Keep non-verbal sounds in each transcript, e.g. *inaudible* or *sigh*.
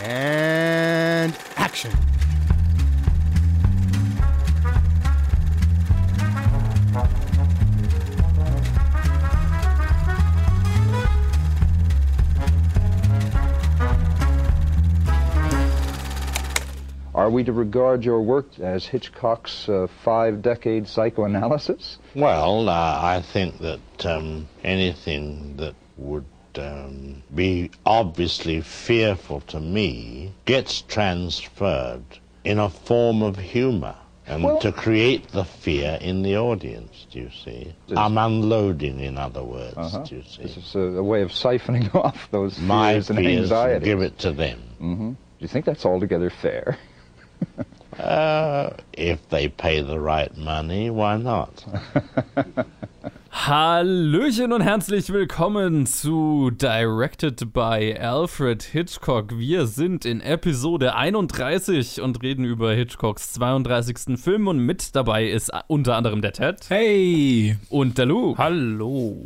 And action. Are we to regard your work as Hitchcock's uh, five decade psychoanalysis? Well, uh, I think that um, anything that would um, be obviously fearful to me gets transferred in a form of humor. And Well- to create the fear in the audience, do you see? I'm unloading, in other words, Uh-huh. do you see? This is a, way of siphoning *laughs* off those My fears and fears and give it to them. Do you think that's altogether fair? *laughs* Uh, if they pay the right money, why not? *laughs* Hallöchen und herzlich willkommen zu Directed by Alfred Hitchcock. Wir sind in Episode 31 und reden über Hitchcocks 32. Film und mit dabei ist unter anderem der Ted Hey! und der Luke. Hallo!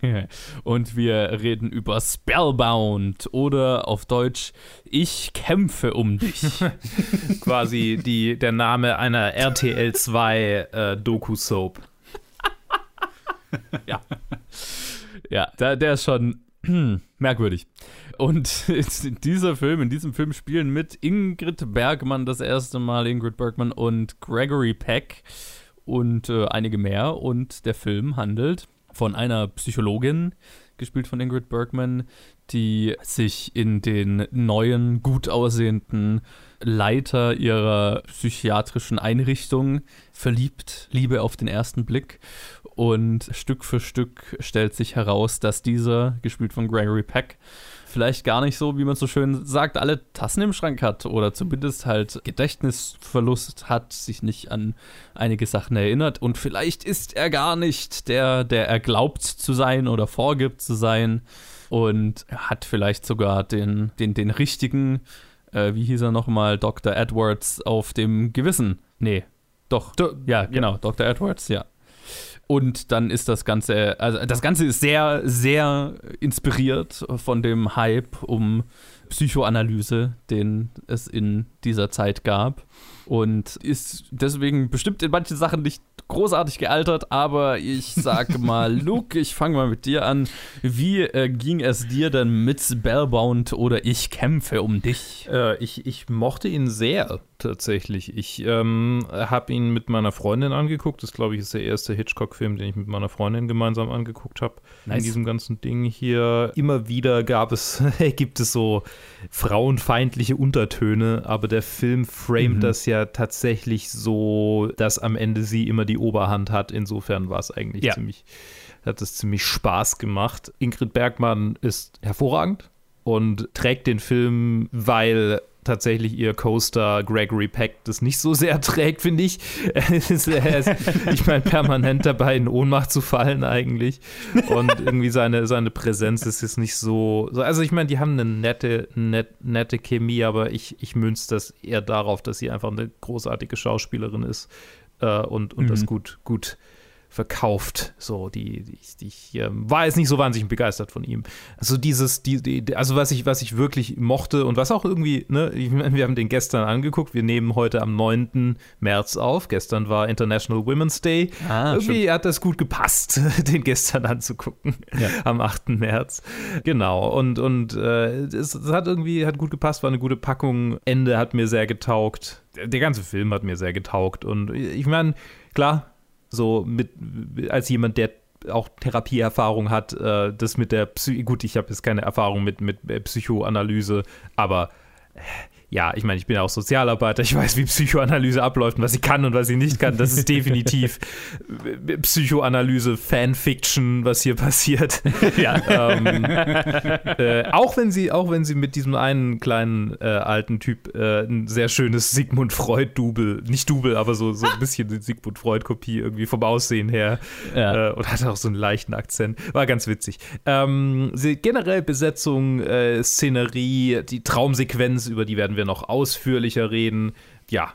*laughs* Und wir reden über Spellbound oder auf Deutsch Ich kämpfe um dich. *laughs* Quasi die, der Name einer RTL 2 äh, Doku-Soap. *laughs* ja. Ja, der, der ist schon *clears throat* merkwürdig. Und *laughs* dieser Film, in diesem Film spielen mit Ingrid Bergmann das erste Mal, Ingrid Bergmann und Gregory Peck und äh, einige mehr. Und der Film handelt von einer Psychologin, gespielt von Ingrid Bergman, die sich in den neuen, gut aussehenden Leiter ihrer psychiatrischen Einrichtung verliebt, Liebe auf den ersten Blick. Und Stück für Stück stellt sich heraus, dass dieser, gespielt von Gregory Peck, vielleicht gar nicht so, wie man so schön sagt, alle Tassen im Schrank hat oder zumindest halt Gedächtnisverlust hat, sich nicht an einige Sachen erinnert und vielleicht ist er gar nicht der, der er glaubt zu sein oder vorgibt zu sein und hat vielleicht sogar den, den, den richtigen, äh, wie hieß er nochmal, Dr. Edwards auf dem Gewissen. Nee, doch, Do- ja, genau, Dr. Edwards, ja. Und dann ist das Ganze, also das Ganze ist sehr, sehr inspiriert von dem Hype um Psychoanalyse, den es in dieser Zeit gab. Und ist deswegen bestimmt in manchen Sachen nicht großartig gealtert, aber ich sag *laughs* mal, Luke, ich fange mal mit dir an. Wie äh, ging es dir denn mit Spellbound oder Ich kämpfe um dich? Äh, ich, ich mochte ihn sehr, tatsächlich. Ich ähm, habe ihn mit meiner Freundin angeguckt. Das, glaube ich, ist der erste Hitchcock-Film, den ich mit meiner Freundin gemeinsam angeguckt habe. Nice. In diesem ganzen Ding hier. Immer wieder gab es, *laughs* gibt es so frauenfeindliche Untertöne, aber der Film framet das ja tatsächlich so, dass am Ende sie immer die Oberhand hat. Insofern war es eigentlich Ja. ziemlich, hat es ziemlich Spaß gemacht. Ingrid Bergmann ist hervorragend und trägt den Film, weil tatsächlich ihr Co-Star Gregory Peck das nicht so sehr *laughs* trägt, finde ich. Er ist- er ist, ich meine, permanent dabei in Ohnmacht zu fallen eigentlich. Und irgendwie seine, seine Präsenz ist jetzt nicht so. so- Also ich meine, die haben eine nette, net, nette Chemie, aber ich, ich münze das eher darauf, dass sie einfach eine großartige Schauspielerin ist äh, und, und das gut, gut verkauft. So, die, die, ich- die ich ähm, war jetzt nicht so wahnsinnig begeistert von ihm. Also dieses, die, die, also was ich, was ich wirklich mochte und was auch irgendwie, ne, ich meine, wir haben den gestern angeguckt, wir nehmen heute am 9. März auf. Gestern war International Women's Day. Ah, irgendwie hat das gut gepasst, *laughs* den gestern anzugucken. Am 8. März. Genau. Und, und äh, es, es hat irgendwie hat gut gepasst, war eine gute Packung. Ende hat mir sehr getaugt. Der ganze Film hat mir sehr getaugt. Und ich meine, klar, so mit als jemand, der auch Therapieerfahrung hat, äh, das mit der Psy gut, ich habe jetzt keine Erfahrung mit, mit äh, Psychoanalyse, aber äh, ja, ich meine, ich bin ja auch Sozialarbeiter, ich weiß, wie Psychoanalyse abläuft und was sie kann und was sie nicht kann. Das ist definitiv äh, Psychoanalyse-Fanfiction, was hier passiert. *laughs* Ja. ähm, äh, auch wenn sie, auch wenn sie mit diesem einen kleinen äh, alten Typ äh, ein sehr schönes Sigmund Freud-Double, nicht Double, aber so, so ein bisschen die Sigmund Freud-Kopie irgendwie vom Aussehen her Ja. äh, und hatte auch so einen leichten Akzent. War ganz witzig. Ähm, generell Besetzung, äh, Szenerie, die Traumsequenz, über die werden wir noch ausführlicher reden. Ja,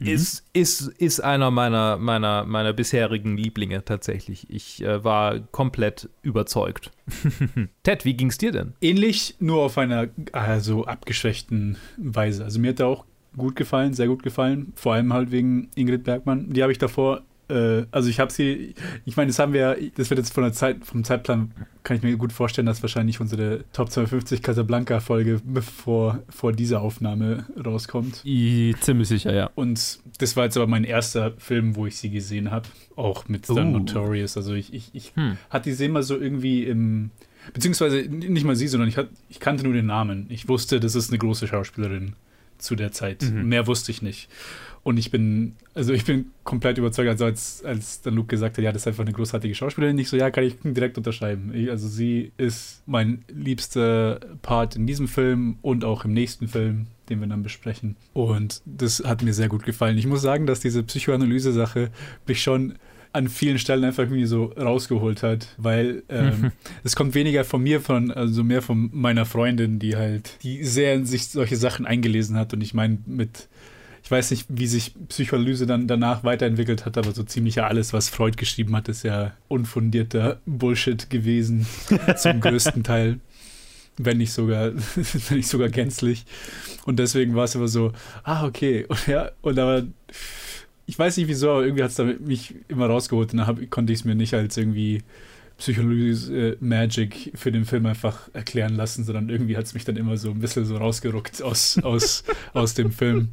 ist, ist, ist einer meiner, meiner, meiner bisherigen Lieblinge tatsächlich. Ich äh, war komplett überzeugt. *laughs* Ted, wie ging's dir denn? Ähnlich, nur auf einer also abgeschwächten Weise. Also mir hat er auch gut gefallen, sehr gut gefallen. Vor allem halt wegen Ingrid Bergmann. Die habe ich davor äh, also ich habe sie, ich meine, das haben wir, das wird jetzt von der Zeit, vom Zeitplan, kann ich mir gut vorstellen, dass wahrscheinlich unsere Top 250 Casablanca-Folge vor, vor dieser Aufnahme rauskommt. I, ziemlich sicher, ja. Und das war jetzt aber mein erster Film, wo ich sie gesehen habe, auch mit Uh. Notorious. Also ich, ich, ich Hm. hatte die immer so irgendwie im, beziehungsweise nicht mal sie, sondern ich, hat, ich kannte nur den Namen. Ich wusste, das ist eine große Schauspielerin zu der Zeit. Mhm. Mehr wusste ich nicht. Und ich bin, also ich bin komplett überzeugt, also als, als dann Luke gesagt hat, ja, das ist einfach eine großartige Schauspielerin, ich so, ja, kann ich direkt unterschreiben. Ich, also sie ist mein liebster Part in diesem Film und auch im nächsten Film, den wir dann besprechen. Und das hat mir sehr gut gefallen. Ich muss sagen, dass diese Psychoanalyse-Sache mich schon an vielen Stellen einfach irgendwie so rausgeholt hat, weil ähm, *laughs* es kommt weniger von mir, von, also mehr von meiner Freundin, die halt, die sehr in sich solche Sachen eingelesen hat und ich meine mit ich weiß nicht, wie sich Psychoanalyse dann danach weiterentwickelt hat, aber so ziemlich ja alles, was Freud geschrieben hat, ist ja unfundierter Bullshit gewesen, *laughs* zum größten Teil. Wenn nicht sogar, *laughs* wenn nicht sogar gänzlich. Und deswegen war es immer so, ah, okay. Und ja, und aber ich weiß nicht wieso, aber irgendwie hat es mich immer rausgeholt und dann konnte ich es mir nicht als irgendwie Psychologie äh, Magic für den Film einfach erklären lassen, sondern irgendwie hat es mich dann immer so ein bisschen so rausgeruckt aus, aus, *laughs* aus dem Film.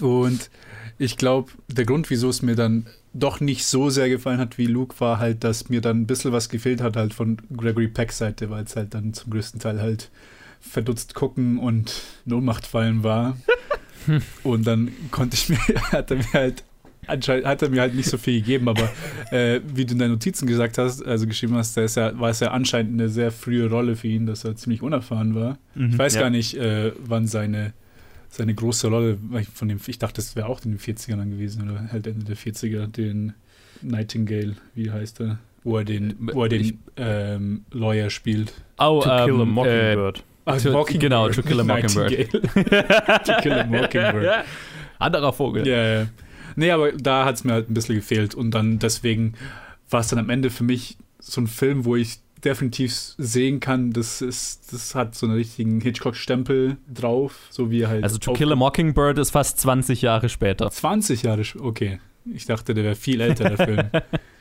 Und ich glaube, der Grund, wieso es mir dann doch nicht so sehr gefallen hat wie Luke, war halt, dass mir dann ein bisschen was gefehlt hat halt von Gregory Pecks Seite, weil es halt dann zum größten Teil halt verdutzt gucken und in Ohnmacht fallen war. *laughs* und dann konnte ich mir, *laughs* hat er mir halt anscheinend hat er mir halt nicht so viel gegeben, aber äh, wie du in deinen Notizen gesagt hast, also geschrieben hast, da ist ja, war es ja anscheinend eine sehr frühe Rolle für ihn, dass er ziemlich unerfahren war. Ich weiß ja. gar nicht, äh, wann seine, seine große Rolle, ich von dem, ich dachte, das wäre auch in den 40ern dann gewesen, oder halt Ende der 40er, den Nightingale, wie heißt er? Wo er den, wo er den ähm, Lawyer spielt. Oh, To Kill a ähm, Mockingbird. Ah, To- genau, To Kill a Mockingbird. *laughs* To Kill a Mockingbird. Äh, anderer Vogel. Ja, ja. Nee, aber da hat es mir halt ein bisschen gefehlt. Und dann deswegen war es dann am Ende für mich so ein Film, wo ich definitiv sehen kann, das ist, das hat so einen richtigen Hitchcock-Stempel drauf, so wie halt. Also To Kill a Mockingbird ist fast 20 Jahre später. 20 Jahre, okay. Ich dachte, der wäre viel älter, der Film. *laughs*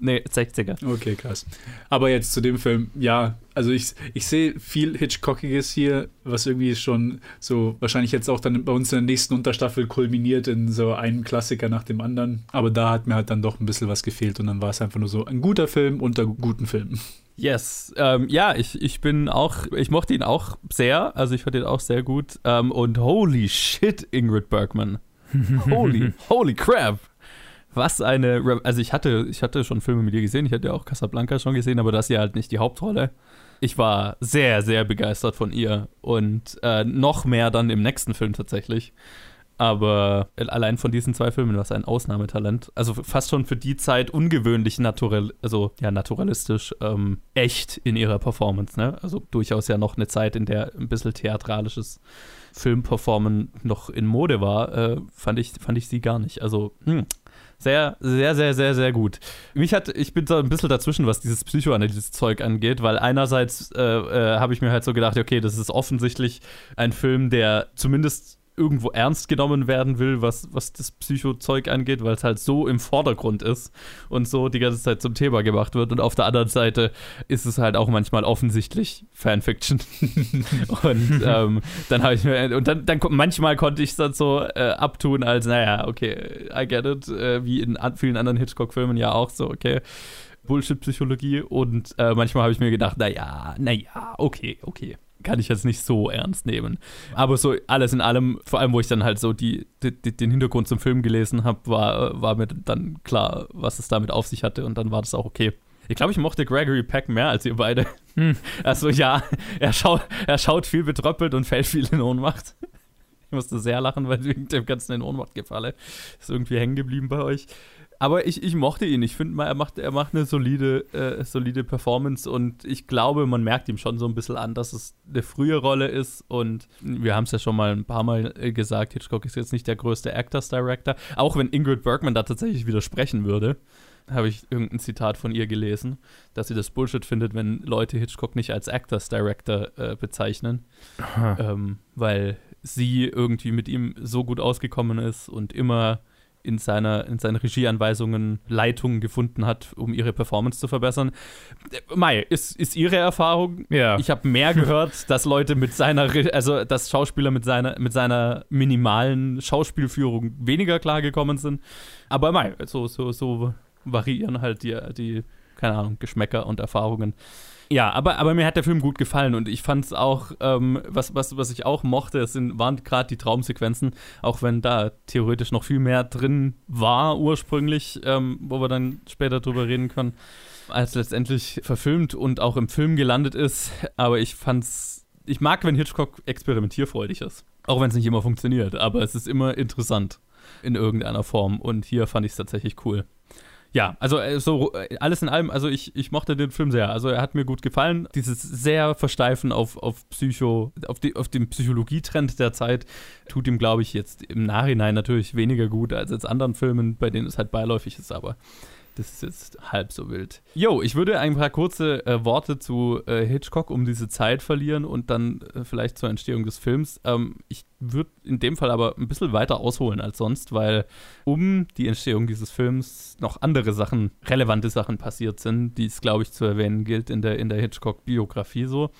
Nee, 60er. Okay, krass. Aber jetzt zu dem Film, ja, also ich, ich sehe viel Hitchcockiges hier, was irgendwie schon so wahrscheinlich jetzt auch dann bei uns in der nächsten Unterstaffel kulminiert in so einen Klassiker nach dem anderen. Aber da hat mir halt dann doch ein bisschen was gefehlt und dann war es einfach nur so ein guter Film unter guten Filmen. Yes. Ähm, ja, ich, ich bin auch, ich mochte ihn auch sehr. Also ich fand ihn auch sehr gut. Ähm, und holy shit, Ingrid Bergman. *laughs* Holy, holy crap. Was eine, Re also ich hatte, ich hatte schon Filme mit ihr gesehen, ich hatte ja auch Casablanca schon gesehen, aber das ist ja halt nicht die Hauptrolle. Ich war sehr, sehr begeistert von ihr und äh, noch mehr dann im nächsten Film tatsächlich. Aber allein von diesen zwei Filmen war es ein Ausnahmetalent. Also fast schon für die Zeit ungewöhnlich naturell, also ja, naturalistisch, ähm, echt in ihrer Performance, ne? Also durchaus ja noch eine Zeit, in der ein bisschen theatralisches Filmperformen noch in Mode war, äh, fand, ich, fand ich sie gar nicht. Also, hm, sehr, sehr, sehr, sehr, sehr gut. Mich hat, ich bin da ein bisschen dazwischen, was dieses Psychoanalyse-Zeug angeht, weil einerseits äh, äh, habe ich mir halt so gedacht, okay, das ist offensichtlich ein Film, der zumindest irgendwo ernst genommen werden will, was, was das Psycho-Zeug angeht, weil es halt so im Vordergrund ist und so die ganze Zeit zum Thema gemacht wird. Und auf der anderen Seite ist es halt auch manchmal offensichtlich Fanfiction. *laughs* und *laughs* ähm, dann habe ich mir, und dann, dann manchmal konnte ich es dann so äh, abtun, als, naja, okay, I get it, äh, wie in an, vielen anderen Hitchcock-Filmen ja auch so, okay. Bullshit-Psychologie und äh, manchmal habe ich mir gedacht, naja, naja, okay, okay. Kann ich jetzt nicht so ernst nehmen. Aber so alles in allem, vor allem, wo ich dann halt so die, die, den Hintergrund zum Film gelesen habe, war, war mir dann klar, was es damit auf sich hatte und dann war das auch okay. Ich glaube, ich mochte Gregory Peck mehr als ihr beide. *laughs* Also ja, er schaut, er schaut viel betröppelt und fällt viel in Ohnmacht. Ich musste sehr lachen, weil wegen dem ganzen in Ohnmacht gefalle. Ist irgendwie hängen geblieben bei euch. Aber ich, ich mochte ihn. Ich finde mal, er macht, er macht eine solide, äh, solide Performance und ich glaube, man merkt ihm schon so ein bisschen an, dass es eine frühe Rolle ist. Und wir haben es ja schon mal ein paar Mal äh, gesagt, Hitchcock ist jetzt nicht der größte Actors Director. Auch wenn Ingrid Bergman da tatsächlich widersprechen würde, habe ich irgendein Zitat von ihr gelesen, dass sie das Bullshit findet, wenn Leute Hitchcock nicht als Actors Director äh, bezeichnen. Ähm, weil sie irgendwie mit ihm so gut ausgekommen ist und immer in, seiner, in seinen Regieanweisungen Leitungen gefunden hat, um ihre Performance zu verbessern. Mai, ist, ist ihre Erfahrung. Ja. Ich habe mehr gehört, *laughs* dass Leute mit seiner, also dass Schauspieler mit seiner, mit seiner minimalen Schauspielführung weniger klargekommen sind. Aber Mai, so, so, so variieren halt die, die, keine Ahnung, Geschmäcker und Erfahrungen. Ja, aber, aber mir hat der Film gut gefallen und ich fand es auch, ähm, was, was, was ich auch mochte, es sind, waren gerade die Traumsequenzen, auch wenn da theoretisch noch viel mehr drin war ursprünglich, ähm, wo wir dann später drüber reden können, als letztendlich verfilmt und auch im Film gelandet ist. Aber ich fand's, ich mag, wenn Hitchcock experimentierfreudig ist. Auch wenn es nicht immer funktioniert, aber es ist immer interessant in irgendeiner Form und hier fand ich es tatsächlich cool. Ja, also äh, so äh, alles in allem, also ich, ich mochte den Film sehr. Also er hat mir gut gefallen. Dieses sehr Versteifen auf, auf Psycho, auf, die, auf den Psychologietrend der Zeit tut ihm, glaube ich, jetzt im Nachhinein natürlich weniger gut als jetzt anderen Filmen, bei denen es halt beiläufig ist, aber das ist jetzt halb so wild. Jo, ich würde ein paar kurze äh, Worte zu äh, Hitchcock um diese Zeit verlieren und dann äh, vielleicht zur Entstehung des Films. Ähm, ich würde in dem Fall aber ein bisschen weiter ausholen als sonst, weil um die Entstehung dieses Films noch andere Sachen, relevante Sachen passiert sind, die es, glaube ich, zu erwähnen gilt in der, in der Hitchcock-Biografie so.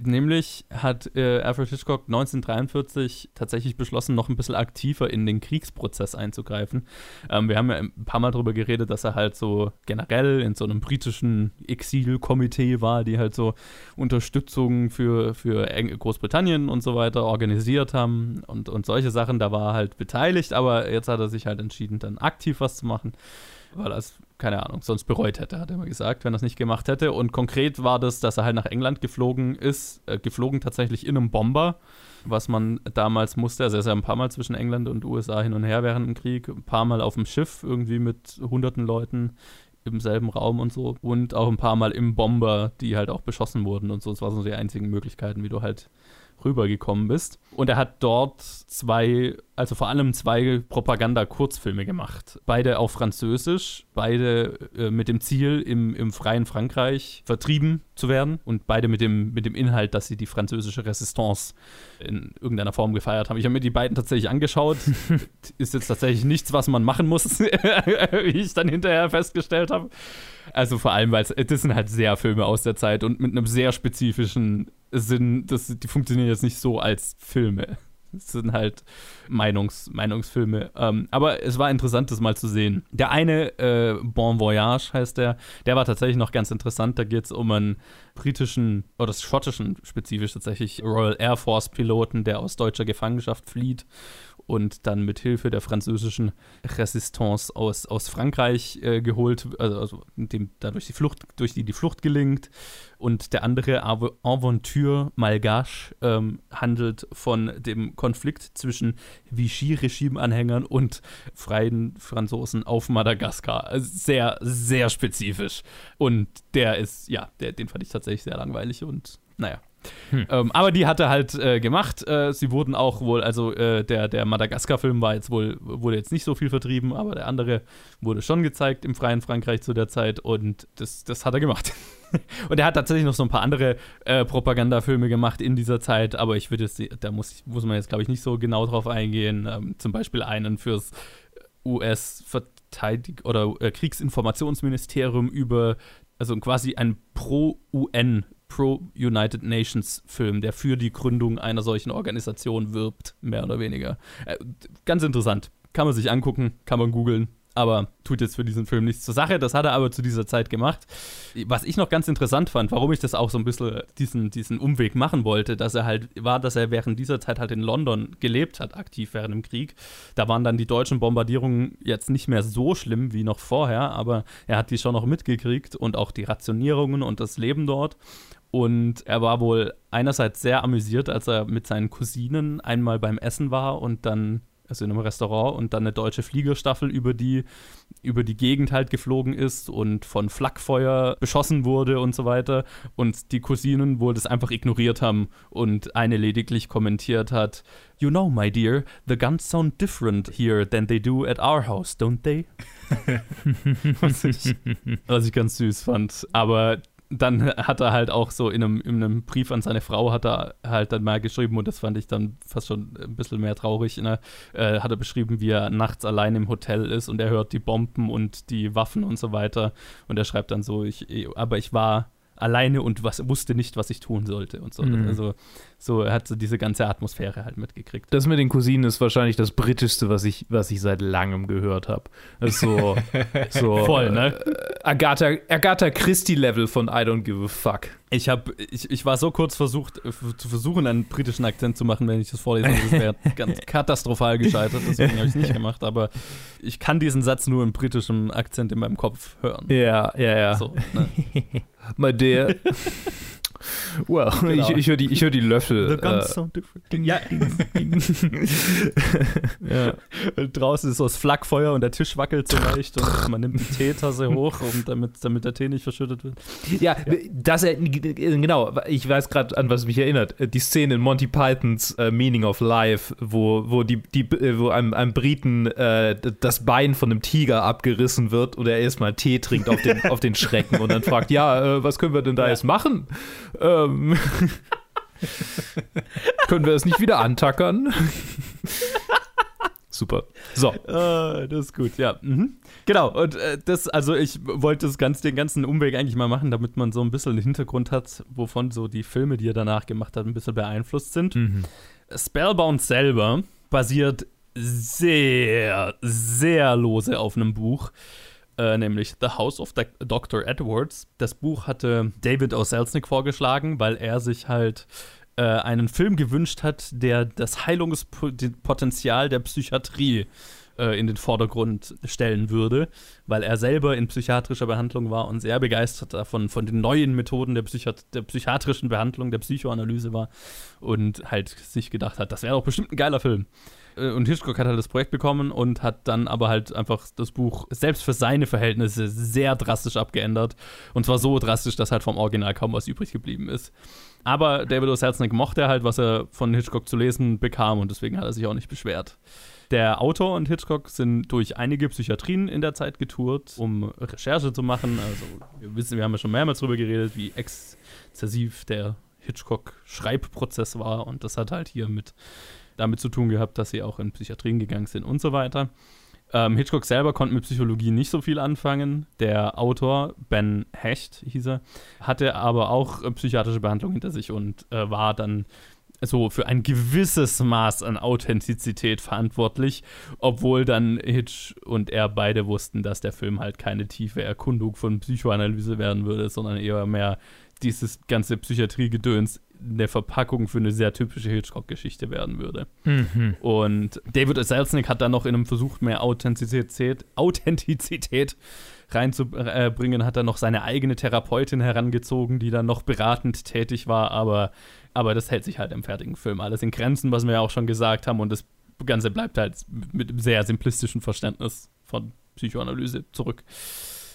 Nämlich hat äh, Alfred Hitchcock 1943 tatsächlich beschlossen, noch ein bisschen aktiver in den Kriegsprozess einzugreifen. Ähm, wir haben ja ein paar Mal darüber geredet, dass er halt so generell in so einem britischen Exilkomitee war, die halt so Unterstützung für, für Großbritannien und so weiter organisiert haben und, und solche Sachen. Da war er halt beteiligt, aber jetzt hat er sich halt entschieden, dann aktiv was zu machen weil er es, keine Ahnung, sonst bereut hätte, hat er immer gesagt, wenn er es nicht gemacht hätte. Und konkret war das, dass er halt nach England geflogen ist, äh, geflogen tatsächlich in einem Bomber, was man damals musste. Also er ist ja ein paar Mal zwischen England und USA hin und her während dem Krieg, ein paar Mal auf dem Schiff irgendwie mit hunderten Leuten im selben Raum und so und auch ein paar Mal im Bomber, die halt auch beschossen wurden und so. Das waren so die einzigen Möglichkeiten, wie du halt rübergekommen bist. Und er hat dort zwei, also vor allem zwei Propaganda-Kurzfilme gemacht. Beide auf Französisch, beide äh, mit dem Ziel, im, im freien Frankreich vertrieben zu werden und beide mit dem, mit dem Inhalt, dass sie die französische Resistance in irgendeiner Form gefeiert haben. Ich habe mir die beiden tatsächlich angeschaut. *laughs* Ist jetzt tatsächlich nichts, was man machen muss, *laughs* wie ich dann hinterher festgestellt habe. Also vor allem, weil es- das sind halt sehr Filme aus der Zeit und mit einem sehr spezifischen Sinn. Das, die funktionieren jetzt nicht so als Filme. Sind halt Meinungs, Meinungsfilme. Ähm, aber es war interessant, das mal zu sehen. Der eine, äh, Bon Voyage heißt der, der war tatsächlich noch ganz interessant. Da geht es um einen britischen oder schottischen, spezifisch tatsächlich Royal Air Force Piloten, der aus deutscher Gefangenschaft flieht und dann mit Hilfe der französischen Resistance aus, aus Frankreich äh, geholt, also, also dem dadurch die Flucht, durch die die Flucht gelingt. Und der andere Ave- Aventure Malgache ähm, handelt von dem Konflikt zwischen Vichy-Regime-Anhängern und freien Franzosen auf Madagaskar. Also sehr, sehr spezifisch. Und der ist, ja, der, den fand ich tatsächlich sehr langweilig und naja. Ähm, aber die hat er halt äh, gemacht. Äh, sie wurden auch wohl, also äh, der, der Madagaskar-Film war jetzt wohl, wurde jetzt nicht so viel vertrieben, aber der andere wurde schon gezeigt im freien Frankreich zu der Zeit und das, das hat er gemacht. *laughs* und er hat tatsächlich noch so ein paar andere äh, Propagandafilme gemacht in dieser Zeit, aber ich würde jetzt, da muss, muss man jetzt, glaube ich, nicht so genau drauf eingehen. Ähm, zum Beispiel einen fürs US-Verteidig- oder äh, Kriegsinformationsministerium über, also quasi ein Pro-UN, Pro-United Nations Film, der für die Gründung einer solchen Organisation wirbt, mehr oder weniger. Äh, ganz interessant. Kann man sich angucken, kann man googeln, aber tut jetzt für diesen Film nichts zur Sache. Das hat er aber zu dieser Zeit gemacht. Was ich noch ganz interessant fand, warum ich das auch so ein bisschen diesen, diesen Umweg machen wollte, dass er halt war, dass er während dieser Zeit halt in London gelebt hat, aktiv während dem Krieg. Da waren dann die deutschen Bombardierungen jetzt nicht mehr so schlimm wie noch vorher, aber er hat die schon noch mitgekriegt und auch die Rationierungen und das Leben dort. Und er war wohl einerseits sehr amüsiert, als er mit seinen Cousinen einmal beim Essen war und dann also in einem Restaurant und dann eine deutsche Fliegerstaffel über die, über die Gegend halt geflogen ist und von Flakfeuer beschossen wurde und so weiter. Und die Cousinen wohl das einfach ignoriert haben und eine lediglich kommentiert hat: You know, my dear, the guns sound different here than they do at our house, don't they? *laughs* *laughs* was, ich, was ich ganz süß fand. Aber dann hat er halt auch so in einem, in einem, Brief an seine Frau hat er halt dann mal geschrieben und das fand ich dann fast schon ein bisschen mehr traurig. Ne? Äh, hat er beschrieben, wie er nachts allein im Hotel ist und er hört die Bomben und die Waffen und so weiter und er schreibt dann so, ich, aber ich war alleine und was, wusste nicht, was ich tun sollte und so. Mhm. Also so, er hat so diese ganze Atmosphäre halt mitgekriegt. Das mit den Cousinen ist wahrscheinlich das britischste, was ich, was ich seit langem gehört habe. So, *laughs* so voll, ne? Äh, Agatha, Agatha Christie-Level von I don't give a fuck. Ich, hab, ich, ich war so kurz versucht, äh, zu versuchen, einen britischen Akzent zu machen, wenn ich das vorlese. Das wäre *laughs* ganz katastrophal gescheitert, deswegen habe ich es nicht gemacht. Aber ich kann diesen Satz nur im britischen Akzent in meinem Kopf hören. Ja, ja, ja. So, ne? *laughs* My dear. *laughs* Well, *laughs* genau. ich, ich höre die, hör die Löffel. The guns äh, sound different. Ding, ja. *laughs* ja. *laughs* Und draußen ist so das Flakfeuer und der Tisch wackelt so leicht und man nimmt die Teetasse hoch, um damit, damit der Tee nicht verschüttet wird. Ja, ja. das, genau, ich weiß gerade, an was mich erinnert. Die Szene in Monty Pythons uh, Meaning of Life, wo, wo, die, die, äh, wo einem, einem Briten äh, das Bein von einem Tiger abgerissen wird und er erstmal Tee trinkt auf den, auf den Schrecken und dann fragt, ja, was können wir denn da ja. jetzt machen? Ähm, können wir es nicht wieder antackern? Super. So. Uh, das ist gut, ja. Mhm. Genau, und äh, das, also ich wollte das ganz, den ganzen Umweg eigentlich mal machen, damit man so ein bisschen einen Hintergrund hat, wovon so die Filme, die er danach gemacht hat, ein bisschen beeinflusst sind. Mhm. Spellbound selber basiert sehr, sehr lose auf einem Buch äh, nämlich The House of Dr. Edwards. Das Buch hatte David O. Selznick vorgeschlagen, weil er sich halt äh, einen Film gewünscht hat, der das Heilungspotenzial der Psychiatrie äh, in den Vordergrund stellen würde, weil er selber in psychiatrischer Behandlung war und sehr begeistert davon, von den neuen Methoden der, Psychiat der psychiatrischen Behandlung, der Psychoanalyse war und halt sich gedacht hat, das wäre doch bestimmt ein geiler Film. Äh, und Hitchcock hat halt das Projekt bekommen und hat dann aber halt einfach das Buch selbst für seine Verhältnisse sehr drastisch abgeändert. Und zwar so drastisch, dass halt vom Original kaum was übrig geblieben ist. Aber David O. Selznick mochte halt, was er von Hitchcock zu lesen bekam und deswegen hat er sich auch nicht beschwert. Der Autor und Hitchcock sind durch einige Psychiatrien in der Zeit getourt, um Recherche zu machen. Also, wir wissen, wir haben ja schon mehrmals darüber geredet, wie exzessiv der Hitchcock-Schreibprozess war. Und das hat halt hier mit damit zu tun gehabt, dass sie auch in Psychiatrien gegangen sind und so weiter. Ähm, Hitchcock selber konnte mit Psychologie nicht so viel anfangen. Der Autor, Ben Hecht hieß er, hatte aber auch äh, psychiatrische Behandlung hinter sich und äh, war dann so für ein gewisses Maß an Authentizität verantwortlich, obwohl dann Hitch und er beide wussten, dass der Film halt keine tiefe Erkundung von Psychoanalyse werden würde, sondern eher mehr dieses ganze Psychiatriegedöns eine Verpackung für eine sehr typische Hitchcock-Geschichte werden würde. Mhm. Und David Selznick hat dann noch in einem Versuch, mehr Authentizität, Authentizität reinzubringen, hat dann noch seine eigene Therapeutin herangezogen, die dann noch beratend tätig war, aber, aber das hält sich halt im fertigen Film alles in Grenzen, was wir ja auch schon gesagt haben, und das Ganze bleibt halt mit einem sehr simplistischen Verständnis von Psychoanalyse zurück.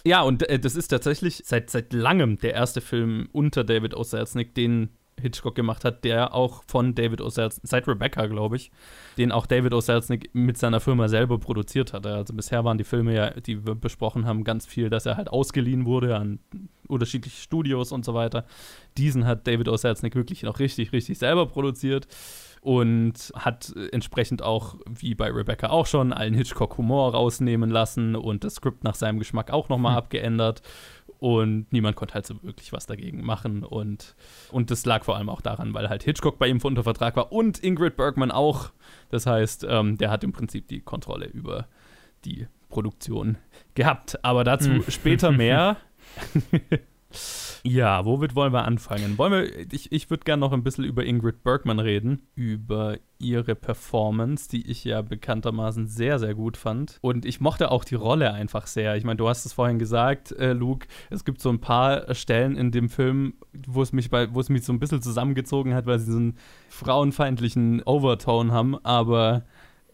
Ja, und äh, das ist tatsächlich seit, seit langem der erste Film unter David O. Selznick, den Hitchcock gemacht hat, der auch von David O. Selznick, seit Rebecca, glaube ich, den auch David O. Selznick mit seiner Firma selber produziert hat. Also bisher waren die Filme ja, die wir besprochen haben, ganz viel, dass er halt ausgeliehen wurde an unterschiedliche Studios und so weiter. Diesen hat David O. Selznick wirklich noch richtig, richtig selber produziert und hat entsprechend auch, wie bei Rebecca auch schon, allen Hitchcock-Humor rausnehmen lassen und das Skript nach seinem Geschmack auch nochmal hm. abgeändert und niemand konnte halt so wirklich was dagegen machen. Und, und das lag vor allem auch daran, weil halt Hitchcock bei ihm unter Vertrag war und Ingrid Bergman auch. Das heißt, ähm, der hat im Prinzip die Kontrolle über die Produktion gehabt. Aber dazu hm. später mehr. *laughs* Ja, womit wollen wir anfangen? Wollen wir, ich, ich würde gerne noch ein bisschen über Ingrid Bergman reden, über ihre Performance, die ich ja bekanntermaßen sehr, sehr gut fand. Und ich mochte auch die Rolle einfach sehr. Ich meine, du hast es vorhin gesagt, äh, Luke, es gibt so ein paar Stellen in dem Film, wo es mich bei, wo es mich so ein bisschen zusammengezogen hat, weil sie so einen frauenfeindlichen Overtone haben, aber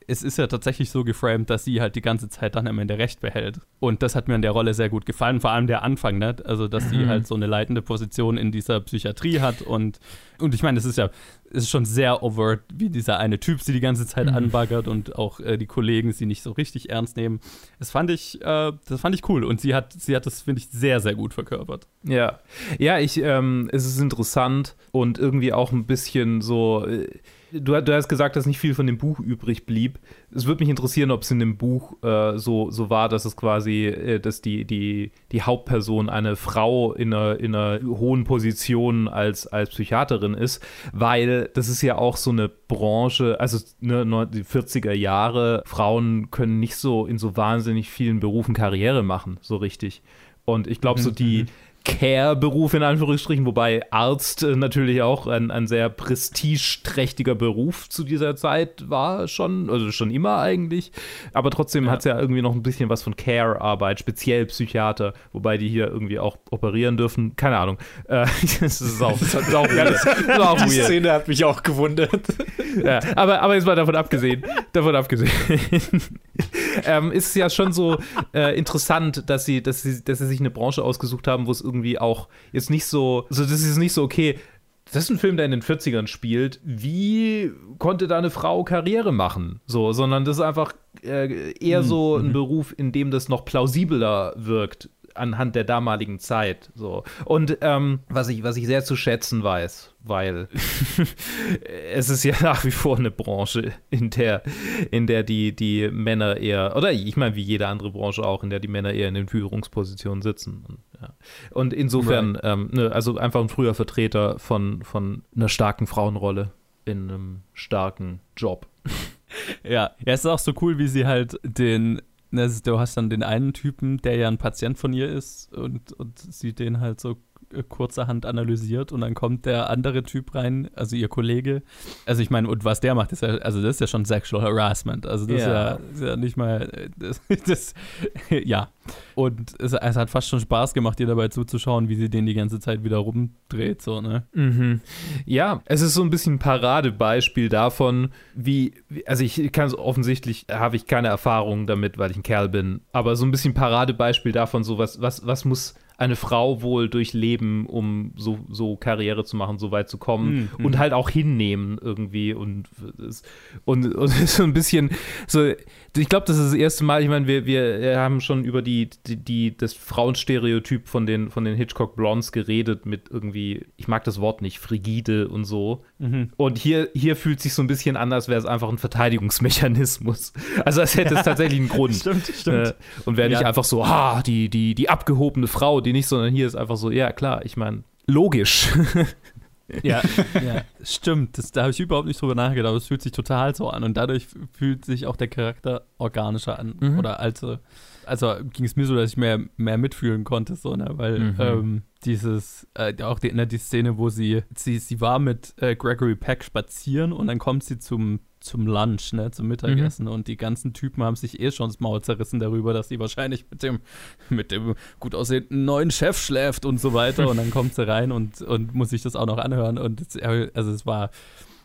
es ist ja tatsächlich so geframed, dass sie halt die ganze Zeit dann am Ende Recht behält. Und das hat mir in der Rolle sehr gut gefallen, vor allem der Anfang, ne? Also, dass sie Mhm. halt so eine leitende Position in dieser Psychiatrie hat und, und ich meine, es ist ja, es ist schon sehr overt, wie dieser eine Typ sie die ganze Zeit Mhm. anbaggert und auch äh, die Kollegen sie nicht so richtig ernst nehmen. Das fand ich, äh, das fand ich cool und sie hat, sie hat das, finde ich, sehr, sehr gut verkörpert. Ja, ja, ich, ähm, es ist interessant und irgendwie auch ein bisschen so. Äh, du, du hast gesagt, dass nicht viel von dem Buch übrig blieb. Es würde mich interessieren, ob es in dem Buch äh, so, so war, dass es quasi, äh, dass die, die, die Hauptperson eine Frau in einer, in einer hohen Position als, als Psychiaterin ist, weil das ist ja auch so eine Branche, also ne, die 40er Jahre, Frauen können nicht so in so wahnsinnig vielen Berufen Karriere machen, so richtig. Und ich glaube, so die Care-Beruf in Anführungsstrichen, wobei Arzt äh, natürlich auch ein, ein sehr prestigeträchtiger Beruf zu dieser Zeit war, schon, also schon immer eigentlich. Aber trotzdem Ja. hat es ja irgendwie noch ein bisschen was von Care-Arbeit, speziell Psychiater, wobei die hier irgendwie auch operieren dürfen. Keine Ahnung. Äh, *laughs* das ist auch, das ist auch weird. *laughs* Das ist auch Die weird. Szene hat mich auch gewundert. Ja, aber, aber jetzt mal davon abgesehen, davon abgesehen, *laughs* ähm, ist es ja schon so äh, interessant, dass sie, dass, sie, dass sie sich eine Branche ausgesucht haben, wo es irgendwie auch jetzt nicht so, also das ist nicht so, okay, das ist ein Film, der in den 40ern spielt. Wie konnte da eine Frau Karriere machen? So, sondern das ist einfach äh, eher so ein Beruf, in dem das noch plausibler wirkt anhand der damaligen Zeit. So. Und ähm, was, ich, was ich sehr zu schätzen weiß, weil *laughs* es ist ja nach wie vor eine Branche, in der, in der die, die Männer eher, oder ich meine, wie jede andere Branche auch, in der die Männer eher in den Führungspositionen sitzen. Und, ja. Und insofern, ähm, ne, also einfach ein früher Vertreter von, von einer starken Frauenrolle in einem starken Job. *laughs* Ja, ja, es ist auch so cool, wie sie halt den, ne, du hast dann den einen Typen, der ja ein Patient von ihr ist und, und sie den halt so kurzerhand analysiert und dann kommt der andere Typ rein, also ihr Kollege. Also ich meine, und was der macht, ist ja, also das ist ja schon Sexual Harassment. Also das Ja. ist, ja, ist ja nicht mal, äh, das, *laughs* das ja. Und es, es hat fast schon Spaß gemacht, ihr dabei zuzuschauen, wie sie den die ganze Zeit wieder rumdreht, so, ne? Mhm. Ja, es ist so ein bisschen ein Paradebeispiel davon, wie, wie- also ich kann es offensichtlich, habe ich keine Erfahrung damit, weil ich ein Kerl bin, aber so ein bisschen Paradebeispiel davon, so was, was, was muss eine Frau wohl durchleben, um so, so Karriere zu machen, so weit zu kommen Mhm. und halt auch hinnehmen irgendwie und und, *laughs* und so ein bisschen so, ich glaube, das ist das erste Mal, ich meine, wir, wir haben schon über die, die, die das Frauenstereotyp von den, von den Hitchcock Blondes geredet mit irgendwie, ich mag das Wort nicht, frigide und so. Mhm. Und hier, hier fühlt sich so ein bisschen an, als wäre es einfach ein Verteidigungsmechanismus. *laughs* Also als hätte es tatsächlich einen Grund. *laughs* Stimmt, Äh, und wäre nicht Ja. einfach so, ah, die, die, die abgehobene Frau, die nicht, sondern hier ist einfach so, ja klar, ich meine, logisch. *laughs* Ja, ja, stimmt. Das, da habe ich überhaupt nicht drüber nachgedacht, aber es fühlt sich total so an. Und dadurch fühlt sich auch der Charakter organischer an. Mhm. Oder also, also ging es mir so, dass ich mehr, mehr mitfühlen konnte, so, ne? Weil Mhm. ähm, dieses, äh, auch die, ne, die Szene, wo sie, sie, sie war mit äh, Gregory Peck spazieren und dann kommt sie zum, zum Lunch, ne, zum Mittagessen und die ganzen Typen haben sich eh schon das Maul zerrissen darüber, dass sie wahrscheinlich mit dem, mit dem gut aussehenden neuen Chef schläft und so weiter und dann kommt sie rein und, und muss sich das auch noch anhören und also es war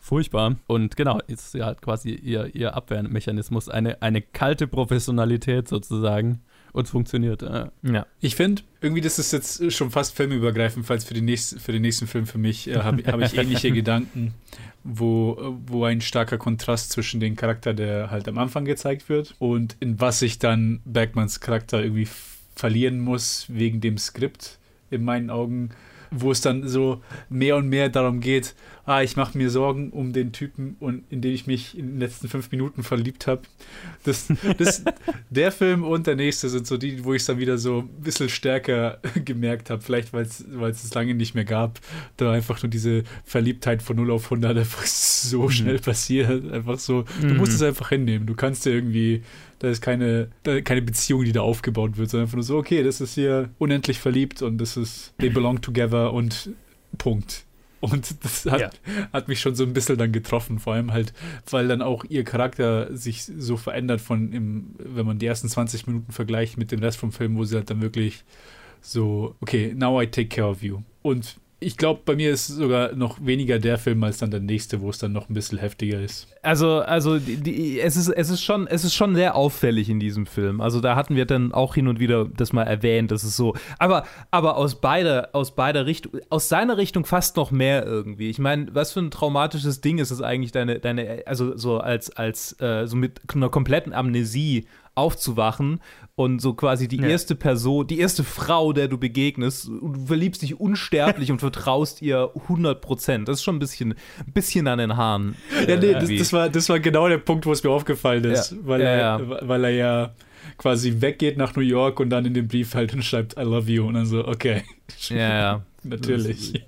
furchtbar und genau, jetzt ist ja halt quasi ihr, ihr Abwehrmechanismus, eine, eine kalte Professionalität sozusagen und es funktioniert. Ja. ja. Ich finde, irgendwie, das ist jetzt schon fast filmübergreifend, falls für, die nächste, für den nächsten Film für mich äh, habe hab ich ähnliche *laughs* Gedanken, wo, wo ein starker Kontrast zwischen dem Charakter, der halt am Anfang gezeigt wird, und in was sich dann Bergmans Charakter irgendwie verlieren muss wegen dem Skript, in meinen Augen, wo es dann so mehr und mehr darum geht, ah, ich mache mir Sorgen um den Typen und in den ich mich in den letzten fünf Minuten verliebt habe. Das, das, *laughs* der Film und der nächste sind so die, wo ich es dann wieder so ein bisschen stärker *laughs* gemerkt habe. Vielleicht, weil es es lange nicht mehr gab. Da einfach nur diese Verliebtheit von 0 auf 100 einfach *laughs* so schnell passiert. Einfach so, du Mhm. musst es einfach hinnehmen. Du kannst dir irgendwie, da ist keine, da, keine Beziehung, die da aufgebaut wird, sondern einfach nur so, okay, das ist hier unendlich verliebt und das ist, they belong together und Punkt. Und das hat, Ja. hat mich schon so ein bisschen dann getroffen, vor allem halt, weil dann auch ihr Charakter sich so verändert von, im, wenn man die ersten 20 Minuten vergleicht mit dem Rest vom Film, wo sie halt dann wirklich so, okay, now I take care of you. Und Ich glaube, bei mir ist sogar noch weniger der Film als dann der nächste, wo es dann noch ein bisschen heftiger ist. Also, also die, die, es, ist, es, ist schon, es ist schon sehr auffällig in diesem Film. Also da hatten wir dann auch hin und wieder das mal erwähnt, das ist so. Aber, aber aus beider, aus beider Richtung, aus seiner Richtung fast noch mehr irgendwie. Ich meine, was für ein traumatisches Ding ist es eigentlich, deine, deine, also so als, als äh, so mit einer kompletten Amnesie aufzuwachen und so quasi die Ja. erste Person, die erste Frau, der du begegnest, und du verliebst dich unsterblich und vertraust ihr 100 Prozent. Das ist schon ein bisschen, ein bisschen an den Haaren. Ja, nee, das, das, war, das war genau der Punkt, wo es mir aufgefallen ist, Ja. weil, Ja, er, ja. weil er ja quasi weggeht nach New York und dann in dem Brief halt und schreibt I love you und dann so, okay, ja, ja. *laughs* natürlich.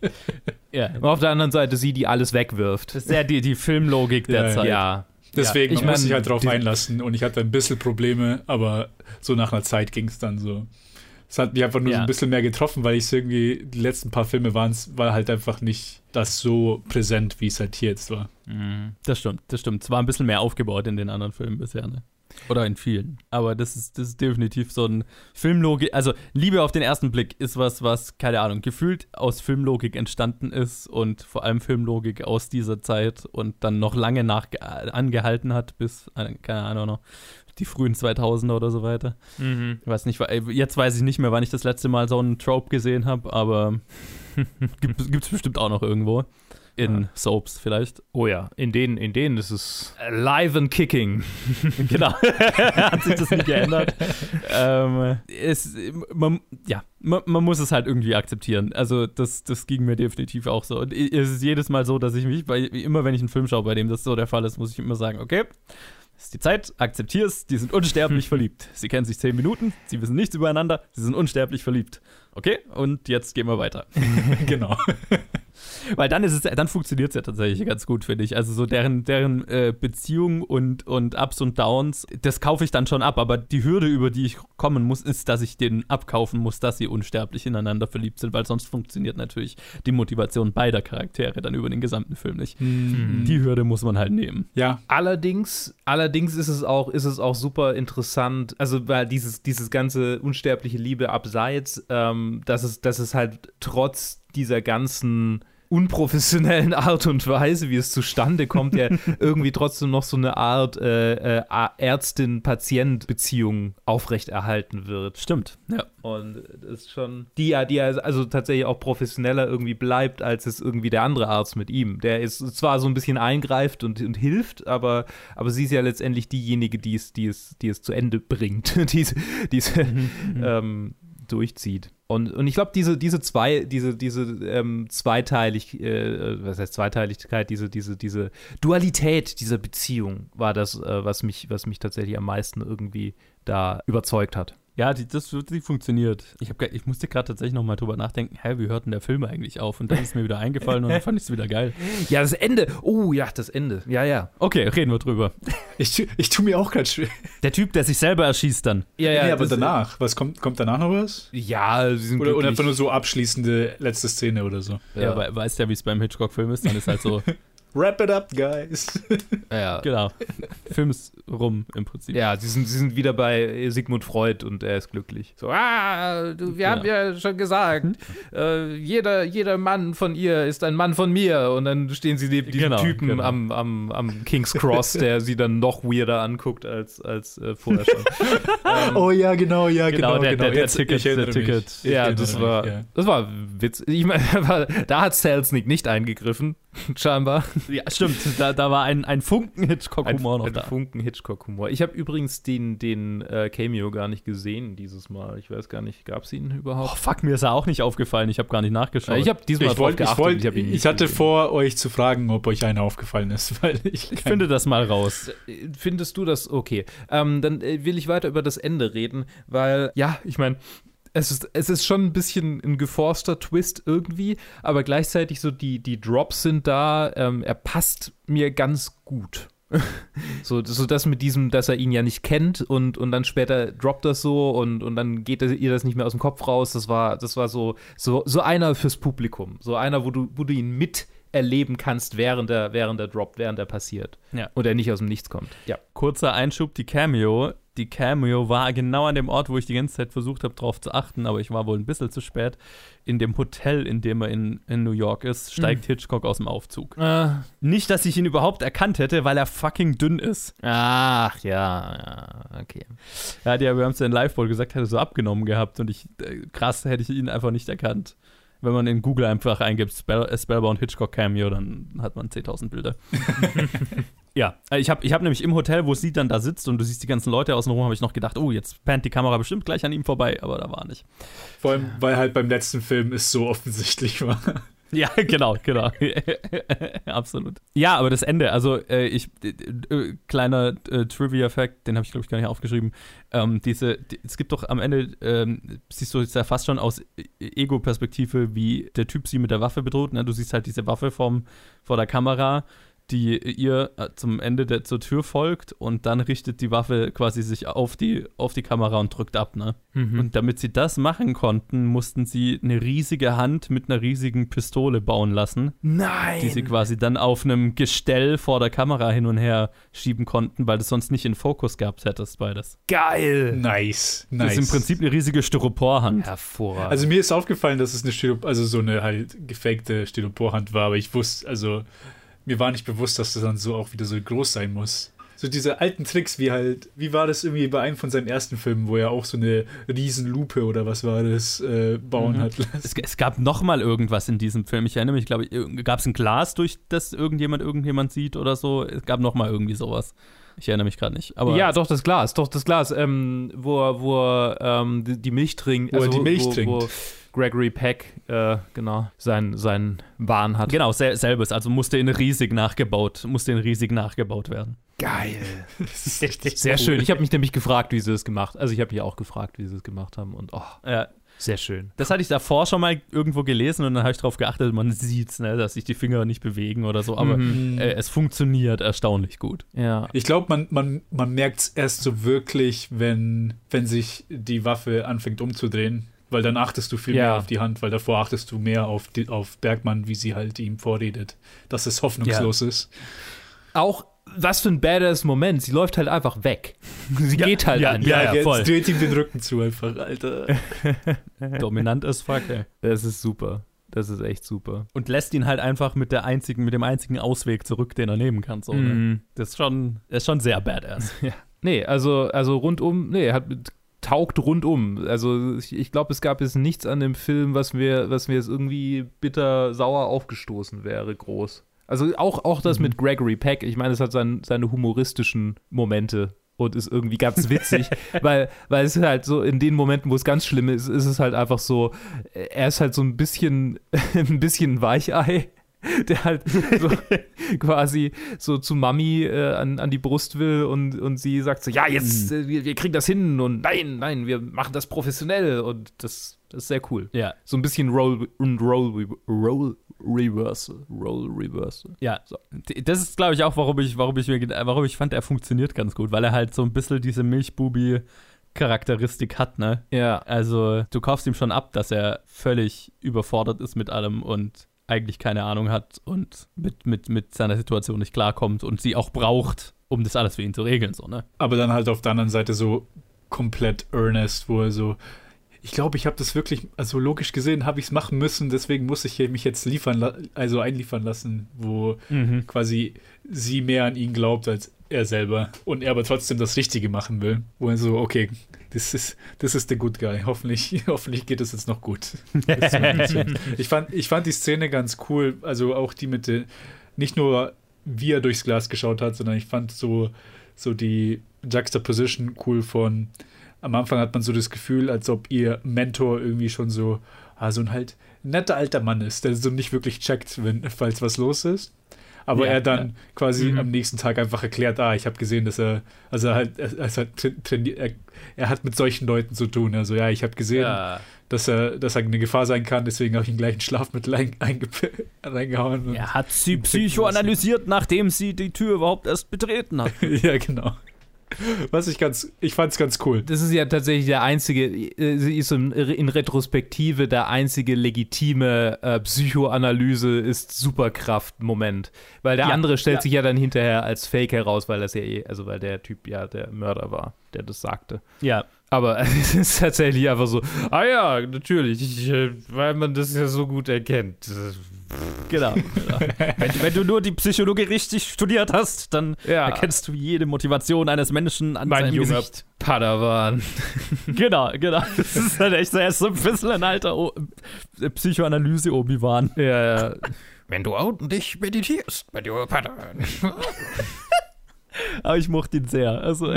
Ja. Und auf der anderen Seite sie, die alles wegwirft. Das ist ja die, die Filmlogik der Ja, Zeit. Ja. Deswegen Ja, ich ich muss mein, ich halt drauf einlassen und ich hatte ein bisschen Probleme, aber so nach einer Zeit ging es dann so. Es hat mich einfach nur so Ja. ein bisschen mehr getroffen, weil ich es irgendwie, die letzten paar Filme waren es, war halt einfach nicht das so präsent, wie es halt hier jetzt war. Das stimmt, das stimmt. Es war ein bisschen mehr aufgebaut in den anderen Filmen bisher, ne? Oder in vielen. Aber das ist, das ist definitiv so ein Filmlogik. Also, Liebe auf den ersten Blick ist was, was, keine Ahnung, gefühlt aus Filmlogik entstanden ist und vor allem Filmlogik aus dieser Zeit und dann noch lange nach angehalten hat, bis, äh, keine Ahnung, noch die frühen 2000er oder so weiter. Mhm. Ich weiß nicht, wa- jetzt weiß ich nicht mehr, wann ich das letzte Mal so einen Trope gesehen habe, aber *laughs* gibt es bestimmt auch noch irgendwo. In Soaps vielleicht. Oh ja, in denen, in denen ist es live and kicking. *laughs* Genau. *laughs* Hat sich das nicht geändert. ähm, es, man, ja, man, man muss es halt irgendwie akzeptieren. Also, das, das ging mir definitiv auch so. Und es ist jedes Mal so, dass ich mich, bei, immer wenn ich einen Film schaue, bei dem das so der Fall ist, muss ich immer sagen: Okay, ist die Zeit, akzeptier es, die sind unsterblich *laughs* verliebt. Sie kennen sich zehn Minuten, sie wissen nichts übereinander, sie sind unsterblich verliebt. Okay, und jetzt gehen wir weiter. genau. Weil dann ist es, dann funktioniert es ja tatsächlich ganz gut, finde ich. Also so deren, deren äh, Beziehung und, und Ups und Downs, das kaufe ich dann schon ab. Aber die Hürde, über die ich kommen muss, ist, dass ich den abkaufen muss, dass sie unsterblich ineinander verliebt sind, weil sonst funktioniert natürlich die Motivation beider Charaktere dann über den gesamten Film nicht. Die Hürde muss man halt nehmen. Ja, Allerdings, allerdings ist es auch, ist es auch super interessant, also weil dieses, dieses ganze unsterbliche Liebe abseits, ähm, dass es, dass es halt trotz dieser ganzen unprofessionellen *laughs* Art und Weise, wie es zustande kommt, ja *laughs* irgendwie trotzdem noch so eine Art äh, äh, Ärztin-Patient-Beziehung aufrechterhalten wird. Stimmt, ja. Und das ist schon, die ja, die ja also tatsächlich auch professioneller irgendwie bleibt, als es irgendwie der andere Arzt mit ihm. Der ist zwar so ein bisschen eingreift und, und hilft, aber, aber sie ist ja letztendlich diejenige, die es, die es, die es zu Ende bringt, die es, die es ähm, durchzieht. Und, und ich glaube, diese, diese zwei, diese, diese ähm, zweiteilig, äh, was heißt Zweiteiligkeit, diese, diese, diese Dualität dieser Beziehung war das, äh, was mich, was mich tatsächlich am meisten irgendwie da überzeugt hat. Ja, die, das, die funktioniert. Ich, hab, ich musste gerade tatsächlich noch mal drüber nachdenken, hä, wie hört denn der Film eigentlich auf? Und dann ist mir wieder eingefallen und dann fand ich es wieder geil. *laughs* Ja, das Ende. Oh ja, das Ende. Ja, ja. Okay, reden wir drüber. *laughs* ich, tu- ich tue mir auch gerade schwer. Der Typ, der sich selber erschießt dann. Ja, Ja, aber das- danach, was kommt, kommt danach noch was? Ja, sie sind Oder, oder einfach nur so abschließende letzte Szene oder so. Ja, Ja. we weißt ja, wie es beim Hitchcock-Film ist, dann ist halt so, *laughs* Wrap it up, guys. *laughs* ja. genau, Film ist rum im Prinzip. Ja, sie sind, sie sind wieder bei Sigmund Freud und er ist glücklich. So, ah, du, wir haben ja schon gesagt, äh, jeder, jeder Mann von ihr ist ein Mann von mir. Und dann stehen sie neben diesem Genau, Typen genau. Am, am, am King's Cross, *laughs* der sie dann noch weirder anguckt als, als äh, vorher schon. *laughs* Oh ja, genau, ja, Genau, genau. der- genau. der- der Jetzt- Ticket- der. Ticket. Ja, das mich, war, ja. das war Witz. Ich meine, da hat Selznick nicht eingegriffen, *laughs* scheinbar. Ja, stimmt, da, da war ein, ein Funken Ein, Hitchcock-Humor noch ein da. Funken Hitchcock-Humor. Ich habe übrigens den, den äh, Cameo gar nicht gesehen dieses Mal. Ich weiß gar nicht, gab es ihn Oh, überhaupt? fuck, mir ist er auch nicht aufgefallen, ich habe gar nicht nachgeschaut. Äh, ich habe diesmal Ich, wollt, ich, drauf wollt, geachtet, hab ihn ich, hatte gesehen. vor, euch zu fragen, ob euch einer aufgefallen ist, *laughs* weil ich, ich finde das mal raus. Findest du das okay? Ähm, dann äh, will ich weiter über das Ende reden, weil, ja, ich meine, es ist, es ist schon ein bisschen ein geforster Twist irgendwie, aber gleichzeitig so die, die Drops sind da, ähm, er passt mir ganz gut. *laughs* so, so das mit diesem, dass er ihn ja nicht kennt und, und dann später droppt das so und, und dann geht ihr das nicht mehr aus dem Kopf raus. Das war, das war so, so, so einer fürs Publikum. So einer, wo du, wo du ihn miterleben kannst, während er, während er droppt, während er passiert. Ja. Und er nicht aus dem Nichts kommt. Ja. Kurzer Einschub, die Cameo die Cameo war genau an dem Ort, wo ich die ganze Zeit versucht habe, drauf zu achten, aber ich war wohl ein bisschen zu spät. In dem Hotel, in dem er in, in New York ist, steigt Hitchcock aus dem Aufzug. Äh, Nicht, dass ich ihn überhaupt erkannt hätte, weil er fucking dünn ist. ach, ja, ja, okay. Ja, wir haben es ja in Live-Ball gesagt, hätte so abgenommen gehabt und ich, äh, krass, hätte ich ihn einfach nicht erkannt. Wenn man in Google einfach eingibt, Spell, äh, Spellbound Hitchcock Cameo, dann hat man 10.000 Bilder. *laughs* ja, äh, ich habe ich hab nämlich im Hotel, wo sie dann da sitzt und du siehst die ganzen Leute außenrum, habe ich noch gedacht, oh, jetzt pannt die Kamera bestimmt gleich an ihm vorbei, aber da war nicht. Vor allem, weil halt beim letzten Film es so offensichtlich war. *laughs* Ja, genau, genau. *laughs* Absolut. Ja, aber das Ende, also äh, ich, äh, äh, kleiner äh, Trivia-Fact, den habe ich glaube ich gar nicht aufgeschrieben. Ähm, diese, die, es gibt doch am Ende, ähm, siehst du jetzt ja fast schon aus E- Ego-Perspektive, wie der Typ sie mit der Waffe bedroht. Ne? Du siehst halt diese Waffe vom, vor der Kamera, die ihr äh, zum Ende der, zur Tür folgt und dann richtet die Waffe quasi sich auf die, auf die Kamera und drückt ab, ne? Mhm. Und damit sie das machen konnten, mussten sie eine riesige Hand mit einer riesigen Pistole bauen lassen, Nein! die sie quasi dann auf einem Gestell vor der Kamera hin und her schieben konnten, weil du sonst nicht in Fokus gehabt hättest, beides. Geil! Nice, Das nice. ist im Prinzip eine riesige Styroporhand. Hervorragend. Also mir ist aufgefallen, dass es eine Styropor, also so eine halt gefakte Styroporhand war, aber ich wusste, also mir war nicht bewusst, dass das dann so auch wieder so groß sein muss. So diese alten Tricks, wie halt, wie war das irgendwie bei einem von seinen ersten Filmen, wo er auch so eine Riesenlupe oder was war das, äh, bauen Mhm. hat lassen. Es, es gab noch mal irgendwas in diesem Film. Ich erinnere mich, glaube ich, gab es ein Glas, durch das irgendjemand irgendjemand sieht oder so. Es gab noch mal irgendwie sowas. Ich erinnere mich gerade nicht. Aber ja, doch, das Glas, doch, das Glas, ähm, wo, er- wo er, ähm, die, Milch trinkt. also Wo er die Milch wo, trinkt. Wo Gregory Peck, äh, genau, sein, sein Wahn hat. Genau, sel selbes. Also musste in riesig nachgebaut, musste in riesig nachgebaut werden. Geil. *laughs* Das ist richtig Sehr cool. schön. Ich habe mich nämlich gefragt, wie sie es gemacht Also ich habe mich auch gefragt, wie sie es gemacht haben. Und oh, Ja, sehr schön. das hatte ich davor schon mal irgendwo gelesen und dann habe ich darauf geachtet, man sieht ne, dass sich die Finger nicht bewegen oder so. Aber Mhm. äh, es funktioniert erstaunlich gut. Ja. Ich glaube, man, man, man merkt es erst so wirklich, wenn, wenn sich die Waffe anfängt umzudrehen. Weil dann achtest du viel Ja. mehr auf die Hand, weil davor achtest du mehr auf, die, auf Bergmann, wie sie halt ihm vorredet, dass es hoffnungslos ist. Auch was für ein badass Moment. Sie läuft halt einfach weg. Sie *laughs* geht halt ja, einfach. ja, jetzt voll. dreht ihm den Rücken zu einfach, Alter. *laughs* Dominant as fuck, ey. Das ist super. Das ist echt super. Und lässt ihn halt einfach mit der einzigen, mit dem einzigen Ausweg zurück, den er nehmen kann. So, ne? Mhm. Das ist schon, das ist schon sehr badass. *laughs* Nee, also, also rundum, nee, hat taugt rundum. Also ich, ich glaube, es gab jetzt nichts an dem Film, was mir, was mir jetzt irgendwie bitter sauer aufgestoßen wäre, groß. Also auch, auch das mit Gregory Peck, ich meine, es hat sein, seine humoristischen Momente und ist irgendwie ganz witzig, *laughs* weil, weil es halt so, in den Momenten, wo es ganz schlimm ist, ist es halt einfach so, er ist halt so ein bisschen, *laughs* ein bisschen Weichei der halt so *laughs* quasi so zu Mami äh, an, an die Brust will und, und sie sagt so, ja, jetzt, äh, wir, wir kriegen das hin und nein, nein, wir machen das professionell und das, das ist sehr cool. Ja, So ein bisschen Roll, Roll, Roll Reversal, Roll Reversal. ja. D- Das ist, glaube ich, auch, warum ich, warum ich mir, warum ich fand, er funktioniert ganz gut, weil er halt so ein bisschen diese Milchbubi Charakteristik hat, ne? Ja, Also, du kaufst ihm schon ab, dass er völlig überfordert ist mit allem und eigentlich keine Ahnung hat und mit, mit, mit seiner Situation nicht klarkommt und sie auch braucht, um das alles für ihn zu regeln, so, ne? Aber dann halt auf der anderen Seite so komplett earnest, wo er so, ich glaube, ich habe das wirklich, also logisch gesehen habe ich es machen müssen, deswegen muss ich mich jetzt liefern, also einliefern lassen, wo quasi sie mehr an ihn glaubt als er selber und er aber trotzdem das Richtige machen will, wo er so, okay, das ist, das ist der Good Guy, hoffentlich, *laughs* hoffentlich geht es jetzt noch gut. *laughs* Ich, fand, ich fand die Szene ganz cool, also auch die mit der, nicht nur wie er durchs Glas geschaut hat, sondern ich fand so, so die Juxtaposition cool von, am Anfang hat man so das Gefühl, als ob ihr Mentor irgendwie schon so, ah, so ein halt netter alter Mann ist, der so nicht wirklich checkt, wenn, falls was los ist. Aber Ja, er dann ja. quasi Mhm. am nächsten Tag einfach erklärt, ah, ich habe gesehen, dass er, also er halt, er, er, halt er, er hat mit solchen Leuten zu tun. Also ja, ich habe gesehen, Ja. dass er, dass er eine Gefahr sein kann, deswegen habe ich ihn gleich ein Schlafmittel ein, einge, *laughs* reingehauen. Er hat sie psychoanalysiert, nachdem sie die Tür überhaupt erst betreten hat. *laughs* ja, genau. Was ich ganz, ich fand's ganz cool. Das ist ja tatsächlich der einzige, äh, sie ist in, in Retrospektive der einzige legitime äh, Psychoanalyse ist Superkraft-Moment. Weil der Ja, andere stellt ja. sich ja dann hinterher als Fake heraus, weil das ja eh, also weil der Typ ja der Mörder war, der das sagte. Ja, Aber *laughs* es ist tatsächlich einfach so, ah ja, natürlich, ich, äh, weil man das ja so gut erkennt. Genau. genau. wenn, wenn du nur die Psychologie richtig studiert hast, dann Ja. erkennst du jede Motivation eines Menschen an Mein seinem junger Gesicht. Padawan. Genau, genau. Das ist halt echt so, er ist so ein bisschen ein alter o Psychoanalyse Obi-Wan. Ja, ja. Wenn du ordentlich meditierst, mein junger Padawan. Aber ich mochte ihn sehr. Also,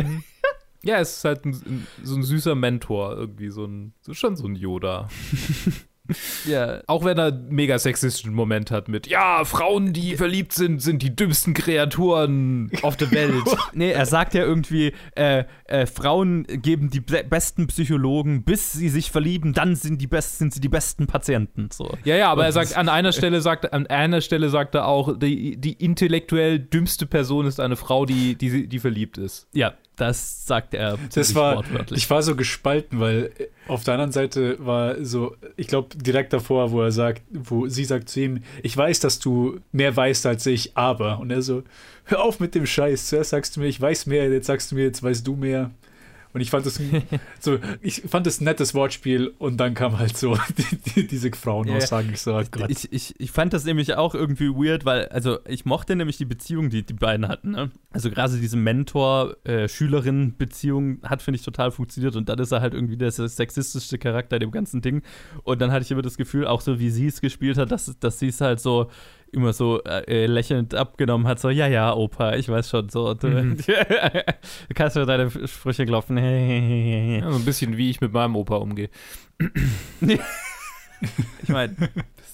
Ja, es ist halt ein, ein, so ein süßer Mentor, irgendwie so ein, so schon so ein Yoda. *laughs* ja. Auch wenn er einen mega sexistischen Moment hat mit, ja, Frauen, die verliebt sind, sind die dümmsten Kreaturen auf der Welt. *laughs* Nee, er sagt ja irgendwie, äh, äh, Frauen geben die be besten Psychologen, bis sie sich verlieben, dann sind, die best sind sie die besten Patienten. So. ja, ja, aber er Und sagt, an einer Stelle sagt, an einer Stelle sagt er auch, die, die intellektuell dümmste Person ist eine Frau, die, die, die verliebt ist. Ja, das sagt er Das war, wortwörtlich. ich war so gespalten, weil äh, auf der anderen Seite war so, ich glaube direkt davor, wo er sagt, wo sie sagt zu ihm, ich weiß, dass du mehr weißt als ich, aber und er so, hör auf mit dem Scheiß. Zuerst sagst du mir, ich weiß mehr, jetzt sagst du mir, jetzt weißt du mehr. Und ich fand das so, ich fand ein nettes Wortspiel und dann kam halt so *laughs* die, die, diese Frauenaussagen. Ich so, oh. Ich, ich, ich fand das nämlich auch irgendwie weird, weil, also ich mochte nämlich die Beziehung, die die beiden hatten. Ne? Also gerade diese Mentor-Schülerin-Beziehung hat, finde ich, total funktioniert und dann ist er halt irgendwie der sexistischste Charakter dem ganzen Ding. Und dann hatte ich immer das Gefühl, auch so wie sie es gespielt hat, dass, dass sie es halt so immer so äh, lächelnd abgenommen hat, so, ja, ja, Opa, ich weiß schon, so, du, Mhm. *laughs* du kannst mir deine Sprüche klopfen. *laughs* Ja, so ein bisschen wie ich mit meinem Opa umgehe. Ich meine,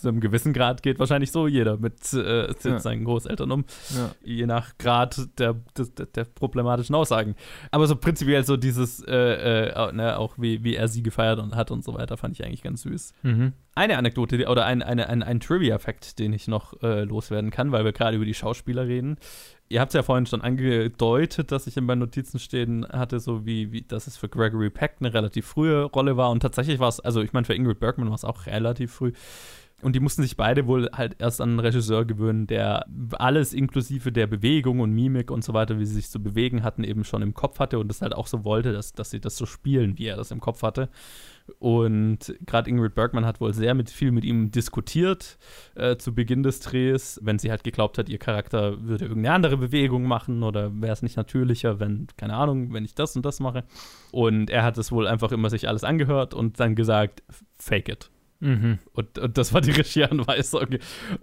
zu einem gewissen Grad geht wahrscheinlich so jeder mit äh, mit Ja. seinen Großeltern um, Ja. je nach Grad der, der, der problematischen Aussagen. Aber so prinzipiell so dieses, äh, äh, ne, auch wie, wie er sie gefeiert und hat und so weiter, fand ich eigentlich ganz süß. Mhm. Eine Anekdote oder ein, eine, ein, ein Trivia-Fact, den ich noch äh, loswerden kann, weil wir gerade über die Schauspieler reden. Ihr habt es ja vorhin schon angedeutet, dass ich in meinen Notizen stehen hatte, so wie, wie dass es für Gregory Peck eine relativ frühe Rolle war. Und tatsächlich war es, also ich meine, für Ingrid Bergman war es auch relativ früh. Und die mussten sich beide wohl halt erst an einen Regisseur gewöhnen, der alles inklusive der Bewegung und Mimik und so weiter, wie sie sich zu bewegen hatten, eben schon im Kopf hatte und das halt auch so wollte, dass, dass sie das so spielen, wie er das im Kopf hatte. Und gerade Ingrid Bergman hat wohl sehr mit, viel mit ihm diskutiert äh, zu Beginn des Drehs, wenn sie halt geglaubt hat, ihr Charakter würde irgendeine andere Bewegung machen oder wäre es nicht natürlicher, wenn, keine Ahnung, wenn ich das und das mache. Und er hat es wohl einfach immer sich alles angehört und dann gesagt, fake it. Mhm. Und, und das war die Regieanweisung.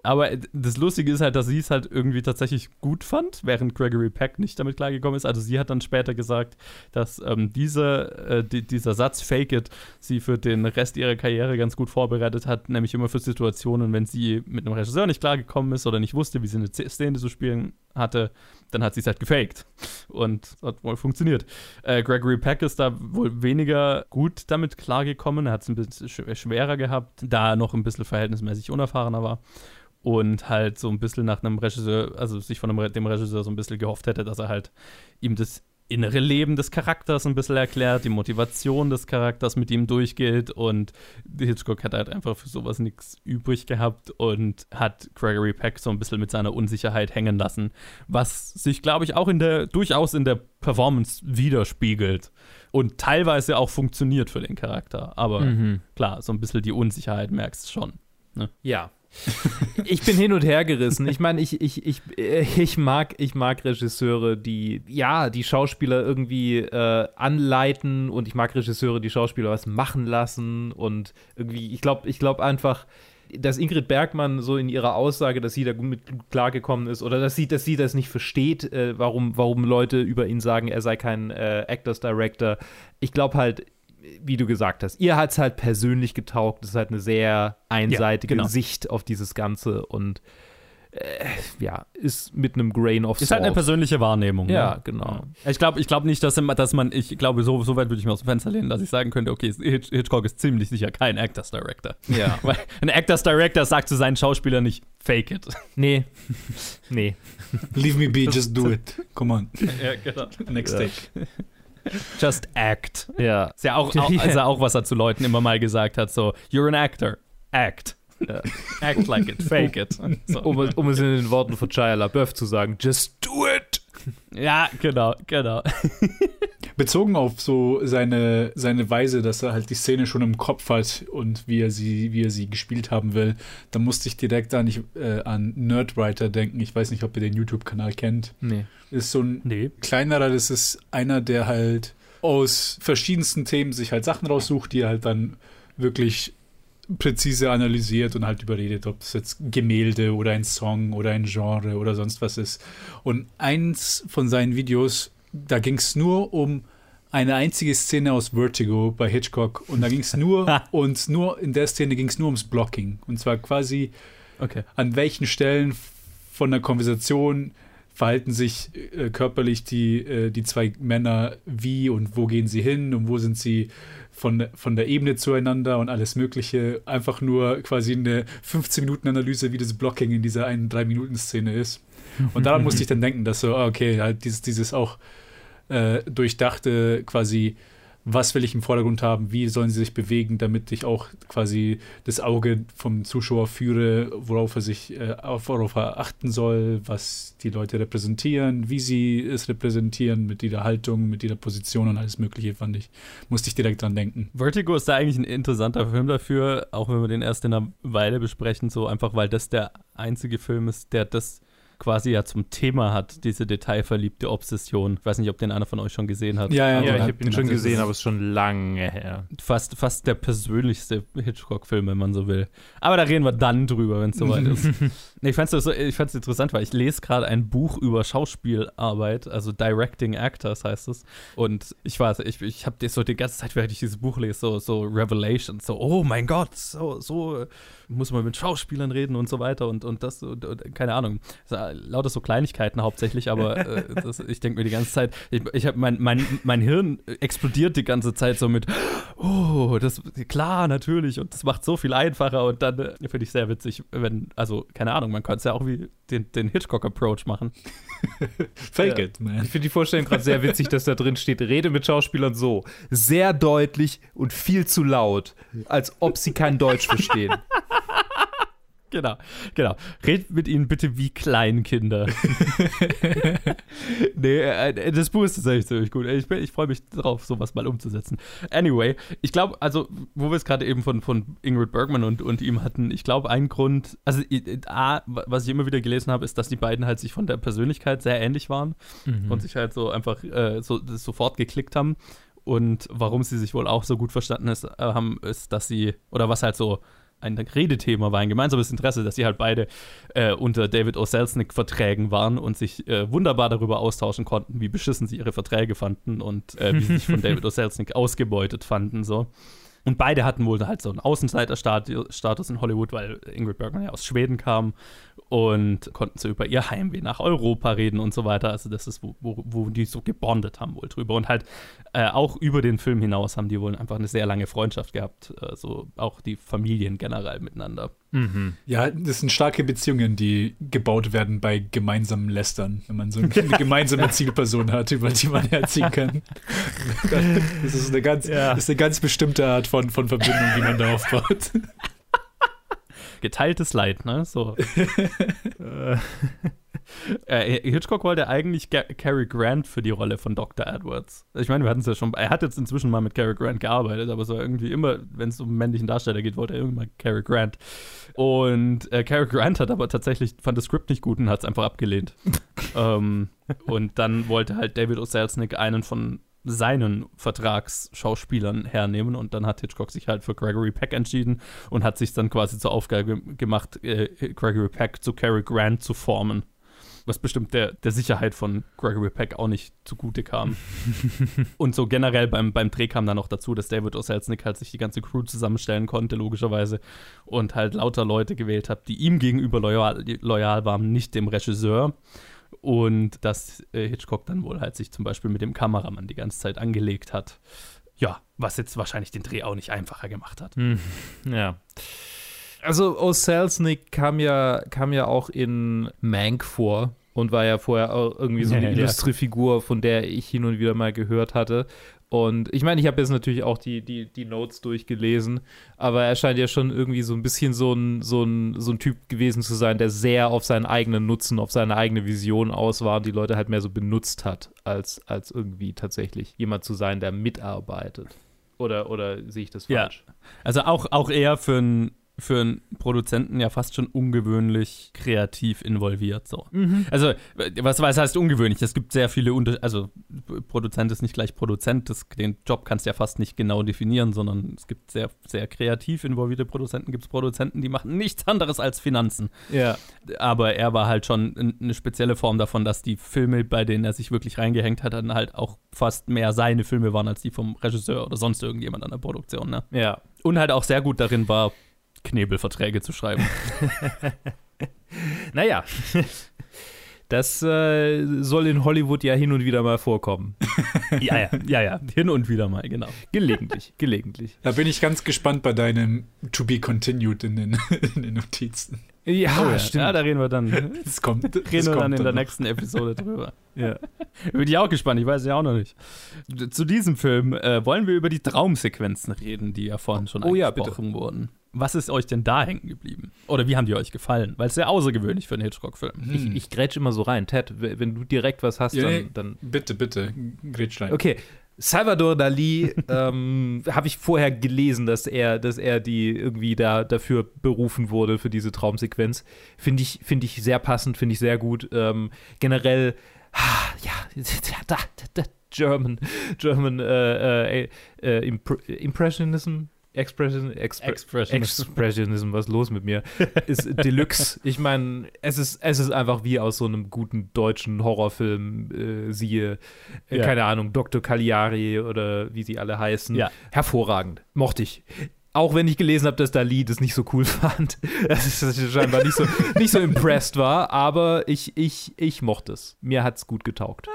Aber das Lustige ist halt, dass sie es halt irgendwie tatsächlich gut fand, während Gregory Peck nicht damit klargekommen ist. Also sie hat dann später gesagt, dass ähm, diese, äh, die, dieser Satz Fake It sie für den Rest ihrer Karriere ganz gut vorbereitet hat, nämlich immer für Situationen, wenn sie mit einem Regisseur nicht klargekommen ist oder nicht wusste, wie sie eine Szene zu spielen hatte, dann hat sie es halt gefaked. Und hat wohl funktioniert. Äh, Gregory Peck ist da wohl weniger gut damit klargekommen. Er hat es ein bisschen sch schwerer gehabt, da er noch ein bisschen verhältnismäßig unerfahrener war. Und halt so ein bisschen nach einem Regisseur, also sich von einem, dem Regisseur so ein bisschen gehofft hätte, dass er halt ihm das innere Leben des Charakters ein bisschen erklärt, die Motivation des Charakters mit ihm durchgeht und Hitchcock hat halt einfach für sowas nichts übrig gehabt und hat Gregory Peck so ein bisschen mit seiner Unsicherheit hängen lassen, was sich, glaube ich, auch in der, durchaus in der Performance widerspiegelt und teilweise auch funktioniert für den Charakter, aber Mhm. klar, so ein bisschen die Unsicherheit merkst du schon. Ja. *laughs* ich bin hin und her gerissen. Ich meine, ich, ich, ich, äh, ich, mag, ich mag Regisseure, die, ja, die Schauspieler irgendwie äh, anleiten und ich mag Regisseure, die Schauspieler was machen lassen und irgendwie, ich glaube, ich glaube einfach, dass Ingrid Bergmann so in ihrer Aussage, dass sie da gut mit klargekommen ist oder dass sie, dass sie das nicht versteht, äh, warum, warum Leute über ihn sagen, er sei kein äh, Actors Director. Ich glaube halt, wie du gesagt hast, ihr hat es halt persönlich getaugt. Das ist halt eine sehr einseitige genau. Sicht auf dieses Ganze und äh, ja, ist mit einem Grain of Ist halt eine Salt. persönliche Wahrnehmung. Ja, ne? genau. Ich glaube ich glaub nicht, dass, dass man, ich glaube, so, so weit würde ich mir aus dem Fenster lehnen, dass ich sagen könnte, okay, Hitch, Hitchcock ist ziemlich sicher kein Actors Director. Ja. *laughs* Weil ein Actors Director sagt zu seinen Schauspielern nicht, fake it. *laughs* Nee. nee. Leave me be, just do it. *laughs* Come on. ja, genau. Next Ja. take. Just act. Ja. Ist ja auch, *laughs* auch, ist ja auch, was er zu Leuten immer mal gesagt hat, so, you're an actor, act. Ja. Act like it, fake it. So. Um, es- um es in den Worten von Shia LaBeouf zu sagen, just do it. Ja, genau, genau. Bezogen auf so seine, seine Weise, dass er halt die Szene schon im Kopf hat und wie er sie, wie er sie gespielt haben will, da musste ich direkt an, ich, äh, an Nerdwriter denken. Ich weiß nicht, ob ihr den YouTube-Kanal kennt. Nee. Ist so ein Nee. kleinerer, das ist einer, der halt aus verschiedensten Themen sich halt Sachen raussucht, die er halt dann wirklich präzise analysiert und halt überredet, ob es jetzt Gemälde oder ein Song oder ein Genre oder sonst was ist. Und eins von seinen Videos, da ging es nur um eine einzige Szene aus Vertigo bei Hitchcock und da ging es nur *laughs* und nur in der Szene ging es nur ums Blocking und zwar quasi Okay. an welchen Stellen von der Konversation verhalten sich äh, körperlich die, äh, die zwei Männer wie und wo gehen sie hin und wo sind sie von, von der Ebene zueinander und alles Mögliche. Einfach nur quasi eine 15-Minuten-Analyse, wie das Blocking in dieser einen 3-Minuten-Szene ist. Und daran musste ich dann denken, dass so, ah, okay, halt dieses, dieses auch äh, durchdachte quasi, was will ich im Vordergrund haben, wie sollen sie sich bewegen, damit ich auch quasi das Auge vom Zuschauer führe, worauf er sich, äh, auf, worauf er achten soll, was die Leute repräsentieren, wie sie es repräsentieren, mit jeder Haltung, mit jeder Position und alles Mögliche, fand ich, musste ich direkt dran denken. Vertigo ist da eigentlich ein interessanter Film dafür, auch wenn wir den erst in einer Weile besprechen, so einfach, weil das der einzige Film ist, der das quasi ja zum Thema hat, diese detailverliebte Obsession. Ich weiß nicht, ob den einer von euch schon gesehen hat. Ja, Ja, den ich habe ihn schon gesehen, aber es ist schon lange her. Fast, fast der persönlichste Hitchcock-Film, wenn man so will. Aber da reden wir dann drüber, wenn es soweit ist. *laughs* Nee, ich fand es so, interessant, weil ich lese gerade ein Buch über Schauspielarbeit, also Directing Actors heißt es. Und ich weiß, ich, ich habe so die ganze Zeit, während ich dieses Buch lese, so, so Revelations, so, oh mein Gott, so, so muss man mit Schauspielern reden und so weiter und, und das, und, und, keine Ahnung. Lauter so Kleinigkeiten hauptsächlich, aber *laughs* äh, das, ich denke mir die ganze Zeit, ich, ich habe mein, mein, mein Hirn explodiert die ganze Zeit so mit, oh, das, klar, natürlich, und das macht so viel einfacher und dann äh, finde ich sehr witzig, wenn, also, keine Ahnung, man könnte es ja auch wie den, den Hitchcock-Approach machen. *laughs* Fake Ja. it, man. Ich finde die Vorstellung gerade sehr witzig, dass da drin steht, rede mit Schauspielern so, sehr deutlich und viel zu laut, als ob sie kein Deutsch verstehen. Genau, genau. Red mit ihnen bitte wie Kleinkinder. *laughs* nee, äh, das Buch ist tatsächlich ziemlich gut. Ich, ich freue mich drauf, sowas mal umzusetzen. Anyway, ich glaube, also, wo wir es gerade eben von, von Ingrid Bergman und, und ihm hatten, ich glaube, ein Grund, also, äh, A, was ich immer wieder gelesen habe, ist, dass die beiden halt sich von der Persönlichkeit sehr ähnlich waren und sich halt so einfach äh, so, sofort geklickt haben. Und warum sie sich wohl auch so gut verstanden ist, äh, haben, ist, dass sie, oder was halt so ein Redethema war, ein gemeinsames Interesse, dass sie halt beide äh, unter David O. Selznick-Verträgen waren und sich äh, wunderbar darüber austauschen konnten, wie beschissen sie ihre Verträge fanden und äh, wie sie sich von *laughs* David O. Selznick ausgebeutet fanden. So. Und beide hatten wohl halt so einen Außenseiterstatus in Hollywood, weil Ingrid Bergman ja aus Schweden kam und konnten so über ihr Heimweh nach Europa reden und so weiter. Also das ist, wo, wo, wo die so gebondet haben wohl drüber. Und halt äh, auch über den Film hinaus haben die wohl einfach eine sehr lange Freundschaft gehabt. Äh, so auch die Familien generell miteinander. Ja, das sind starke Beziehungen, die gebaut werden bei gemeinsamen Lästern, wenn man so *laughs* eine gemeinsame Zielperson hat, über die man herziehen kann. *laughs* Das ist eine ganz, Ja. das ist eine ganz bestimmte Art von, von Verbindung, die man da aufbaut. *laughs* Geteiltes Leid, ne? So. *laughs* äh, Hitchcock wollte eigentlich Ga Cary Grant für die Rolle von Dr. Edwards. Ich meine, wir hatten es ja schon, er hat jetzt inzwischen mal mit Cary Grant gearbeitet, aber so irgendwie immer, wenn es um männlichen Darsteller geht, wollte er irgendwann Cary Grant. Und äh, Cary Grant hat aber tatsächlich, fand das Skript nicht gut und hat es einfach abgelehnt. *laughs* ähm, und dann wollte halt David O. Selznick einen von seinen Vertragsschauspielern hernehmen und dann hat Hitchcock sich halt für Gregory Peck entschieden und hat sich dann quasi zur Aufgabe gemacht, äh, Gregory Peck zu Cary Grant zu formen. Was bestimmt der, der Sicherheit von Gregory Peck auch nicht zugute kam. *laughs* und so generell beim, beim Dreh kam dann noch dazu, dass David O. Selznick halt sich die ganze Crew zusammenstellen konnte, logischerweise. Und halt lauter Leute gewählt hat, die ihm gegenüber loyal, loyal waren, nicht dem Regisseur. Und dass äh, Hitchcock dann wohl halt sich zum Beispiel mit dem Kameramann die ganze Zeit angelegt hat. Ja, was jetzt wahrscheinlich den Dreh auch nicht einfacher gemacht hat. Hm, *laughs* ja. Also O'Selznick kam ja, kam ja auch in Mank vor und war ja vorher auch irgendwie so eine Ja, *laughs* ja. illustre Figur, von der ich hin und wieder mal gehört hatte. Und ich meine, ich habe jetzt natürlich auch die, die, die Notes durchgelesen, aber er scheint ja schon irgendwie so ein bisschen so ein, so, ein, so ein Typ gewesen zu sein, der sehr auf seinen eigenen Nutzen, auf seine eigene Vision aus war und die Leute halt mehr so benutzt hat, als, als irgendwie tatsächlich jemand zu sein, der mitarbeitet. Oder, oder sehe ich das Ja. falsch? Also auch, auch eher für einen für einen Produzenten ja fast schon ungewöhnlich kreativ involviert. So. Also, was, was heißt ungewöhnlich? Es gibt sehr viele Unter also Produzent ist nicht gleich Produzent, das, den Job kannst du ja fast nicht genau definieren, sondern es gibt sehr, sehr kreativ involvierte Produzenten, gibt es Produzenten, die machen nichts anderes als Finanzen. Ja. Aber er war halt schon eine spezielle Form davon, dass die Filme, bei denen er sich wirklich reingehängt hat, dann halt auch fast mehr seine Filme waren als die vom Regisseur oder sonst irgendjemand an der Produktion. Ne? Ja. Und halt auch sehr gut darin war, Knebelverträge zu schreiben. *laughs* Naja, das äh, soll in Hollywood ja hin und wieder mal vorkommen. *laughs* ja, ja, ja, ja. Hin und wieder mal, genau. Gelegentlich, gelegentlich. Da bin ich ganz gespannt bei deinem To Be Continued in den, *laughs* in den Notizen. Ja, Oh, ja. ja, da reden wir dann, *laughs* reden Das kommt. Das wir kommt dann in der noch. nächsten Episode drüber. Ja. *laughs* Bin ich auch gespannt, ich weiß ja auch noch nicht. Zu diesem Film äh, wollen wir über die Traumsequenzen reden, die ja vorhin schon Oh ja, angesprochen wurden. Was ist euch denn da hängen geblieben? Oder wie haben die euch gefallen? Weil es sehr außergewöhnlich für einen Hitchcock-Film. Ich, ich grätsch immer so rein. Ted, wenn du direkt was hast, Ja, dann, dann. bitte, bitte, Gretschlein. Okay. Salvador Dali *laughs* ähm, habe ich vorher gelesen, dass er, dass er die irgendwie da dafür berufen wurde für diese Traumsequenz. Finde ich, finde ich sehr passend, finde ich sehr gut. Ähm, generell, ja, *laughs* da, da, German, German äh, äh, äh, Impr Impressionism, Expression, Expre Expressionism. Expressionism, was ist los mit mir? Ist *laughs* Deluxe. Ich meine, es ist, es ist einfach wie aus so einem guten deutschen Horrorfilm, äh, siehe, äh, Ja. keine Ahnung, Dr. Cagliari oder wie sie alle heißen. Ja. Hervorragend. Mochte ich. Auch wenn ich gelesen habe, dass Dali das nicht so cool *laughs* fand, dass ich scheinbar nicht so, nicht so impressed war, aber ich, ich, ich mochte es. Mir hat es gut getaugt.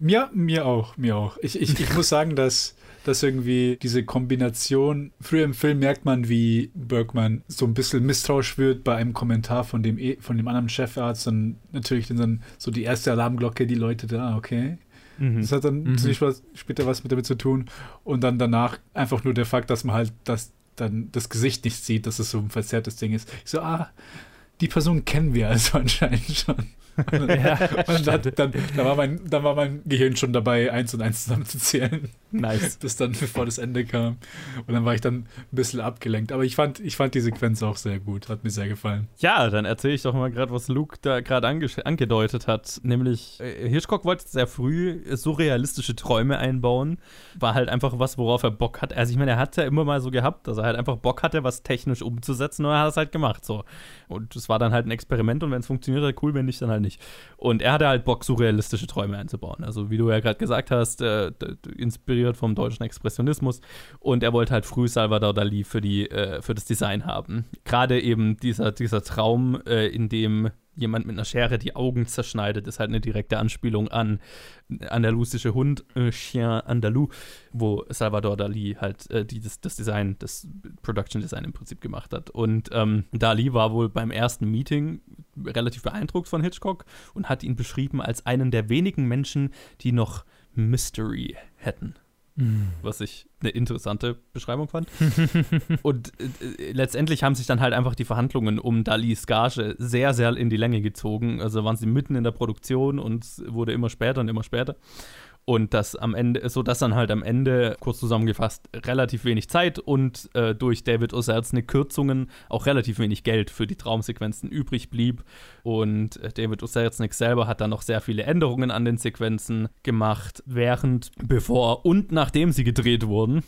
Mir, mir auch, mir auch. Ich, ich, ich muss sagen, dass, dass irgendwie diese Kombination, früher im Film merkt man, wie Bergman so ein bisschen misstrauisch wird bei einem Kommentar von dem, E- von dem anderen Chefarzt und natürlich dann so die erste Alarmglocke, die läutet, ah, okay. Das hat dann natürlich was, später was mit damit zu tun. Und dann danach einfach nur der Fakt, dass man halt das, dann das Gesicht nicht sieht, dass es so ein verzerrtes Ding ist. Ich so, ah, die Person kennen wir also *laughs* anscheinend schon. *laughs* und dann, dann, da, war mein, dann war mein Gehirn schon dabei, eins und eins zusammenzuzählen, Nice. *laughs* bis dann bevor das Ende kam. Und dann war ich dann ein bisschen abgelenkt. Aber ich fand, ich fand die Sequenz auch sehr gut, hat mir sehr gefallen. Ja, dann erzähle ich doch mal gerade, was Luke da gerade ange angedeutet hat. Nämlich, äh, Hitchcock wollte sehr früh surrealistische Träume einbauen. War halt einfach was, worauf er Bock hat. Also, ich meine, er hat ja immer mal so gehabt, dass er halt einfach Bock hatte, was technisch umzusetzen und er hat es halt gemacht. So. Und es war dann halt ein Experiment und wenn es funktioniert, hat cool, wenn nicht, dann halt nicht. Und er hatte halt Bock, surrealistische Träume einzubauen. Also, wie du ja gerade gesagt hast, äh, inspiriert vom deutschen Expressionismus. Und er wollte halt früh Salvador Dali für, die, äh, für das Design haben. Gerade eben dieser, dieser Traum, äh, in dem jemand mit einer Schere die Augen zerschneidet, ist halt eine direkte Anspielung an andalusische Hund, äh, Chien Andalou, wo Salvador Dali halt äh, die, das, das Design, das Production Design im Prinzip gemacht hat. Und ähm, Dali war wohl beim ersten Meeting relativ beeindruckt von Hitchcock und hat ihn beschrieben als einen der wenigen Menschen, die noch Mystery hätten. Was ich eine interessante Beschreibung fand. *laughs* und äh, letztendlich haben sich dann halt einfach die Verhandlungen um Dalis Gage sehr, sehr in die Länge gezogen. Also waren sie mitten in der Produktion und es wurde immer später und immer später. Und das am Ende, so dass dann halt am Ende, kurz zusammengefasst, relativ wenig Zeit und äh, durch David O. Selznick Kürzungen auch relativ wenig Geld für die Traumsequenzen übrig blieb. Und äh, David O. Selznick selber hat dann noch sehr viele Änderungen an den Sequenzen gemacht, während, bevor und nachdem sie gedreht wurden.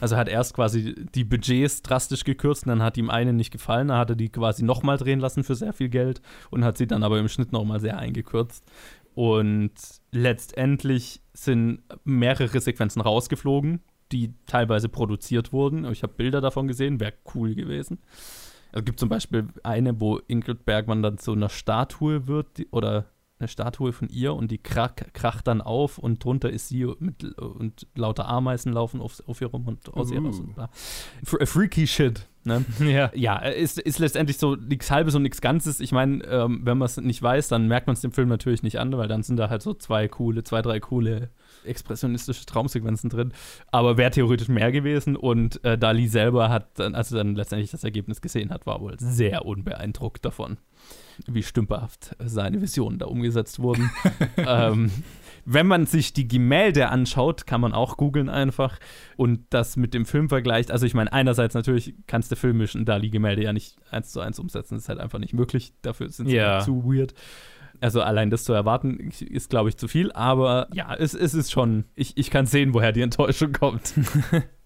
Also hat erst quasi die Budgets drastisch gekürzt und dann hat ihm eine nicht gefallen. Da hat er die quasi nochmal drehen lassen für sehr viel Geld und hat sie dann aber im Schnitt nochmal sehr eingekürzt. Und letztendlich sind mehrere Sequenzen rausgeflogen, die teilweise produziert wurden. Ich habe Bilder davon gesehen, wäre cool gewesen. Es gibt zum Beispiel eine, wo Ingrid Bergmann dann zu einer Statue wird die, oder eine Statue von ihr und die krach, kracht dann auf und drunter ist sie mit, und lauter Ameisen laufen auf, auf ihr rum und aus ihr raus. Und bla. Fr- Freaky Shit. Ne? *laughs* Ja. Ja, ist, ist letztendlich so nichts Halbes und nichts Ganzes. Ich meine, ähm, wenn man es nicht weiß, dann merkt man es dem Film natürlich nicht an, weil dann sind da halt so zwei coole, zwei, drei coole expressionistische Traumsequenzen drin. Aber wäre theoretisch mehr gewesen und äh, Dali selber hat dann, als er dann letztendlich das Ergebnis gesehen hat, war wohl sehr unbeeindruckt davon, wie stümperhaft seine Visionen da umgesetzt wurden. *laughs* ähm, wenn man sich die Gemälde anschaut, kann man auch googeln einfach und das mit dem Film vergleicht. Also ich meine, einerseits natürlich kannst du filmisch ein Dali-Gemälde ja nicht eins zu eins umsetzen, das ist halt einfach nicht möglich. Dafür sind sie Ja. zu weird. Also allein das zu erwarten, ist, glaube ich, zu viel. Aber ja, es, es ist schon, ich, ich kann sehen, woher die Enttäuschung kommt. *laughs*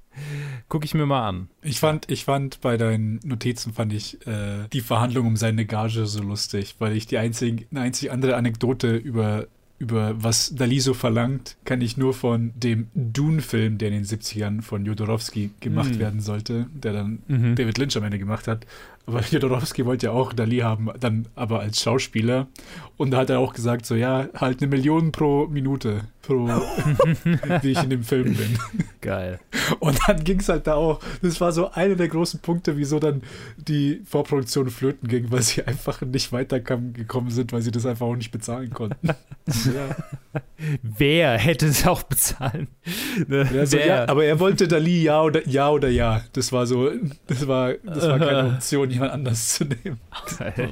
Gucke ich mir mal an. Ich fand, ich fand bei deinen Notizen fand ich äh, die Verhandlung um seine Gage so lustig, weil ich die einzige, eine einzige andere Anekdote über, über was Dali so verlangt, kann ich nur von dem Dune-Film, der in den 70ern von Jodorowsky gemacht Hm. werden sollte, der dann Mhm. David Lynch am Ende gemacht hat. Aber Jodorowsky wollte ja auch Dali haben, dann aber als Schauspieler. Und da hat er auch gesagt, so ja, halt eine Million pro Minute, pro, *laughs* wie ich in dem Film bin. Geil. Und dann ging es halt da auch, das war so einer der großen Punkte, wieso dann die Vorproduktion flöten ging, weil sie einfach nicht weitergekommen sind, weil sie das einfach auch nicht bezahlen konnten. *laughs* ja. Wer hätte es auch bezahlen? Ne? Ja, so, ja, aber er wollte Dali ja oder ja oder ja. Das war so, das war, das war keine *laughs* Option, jemand anders *laughs* zu nehmen. Geil.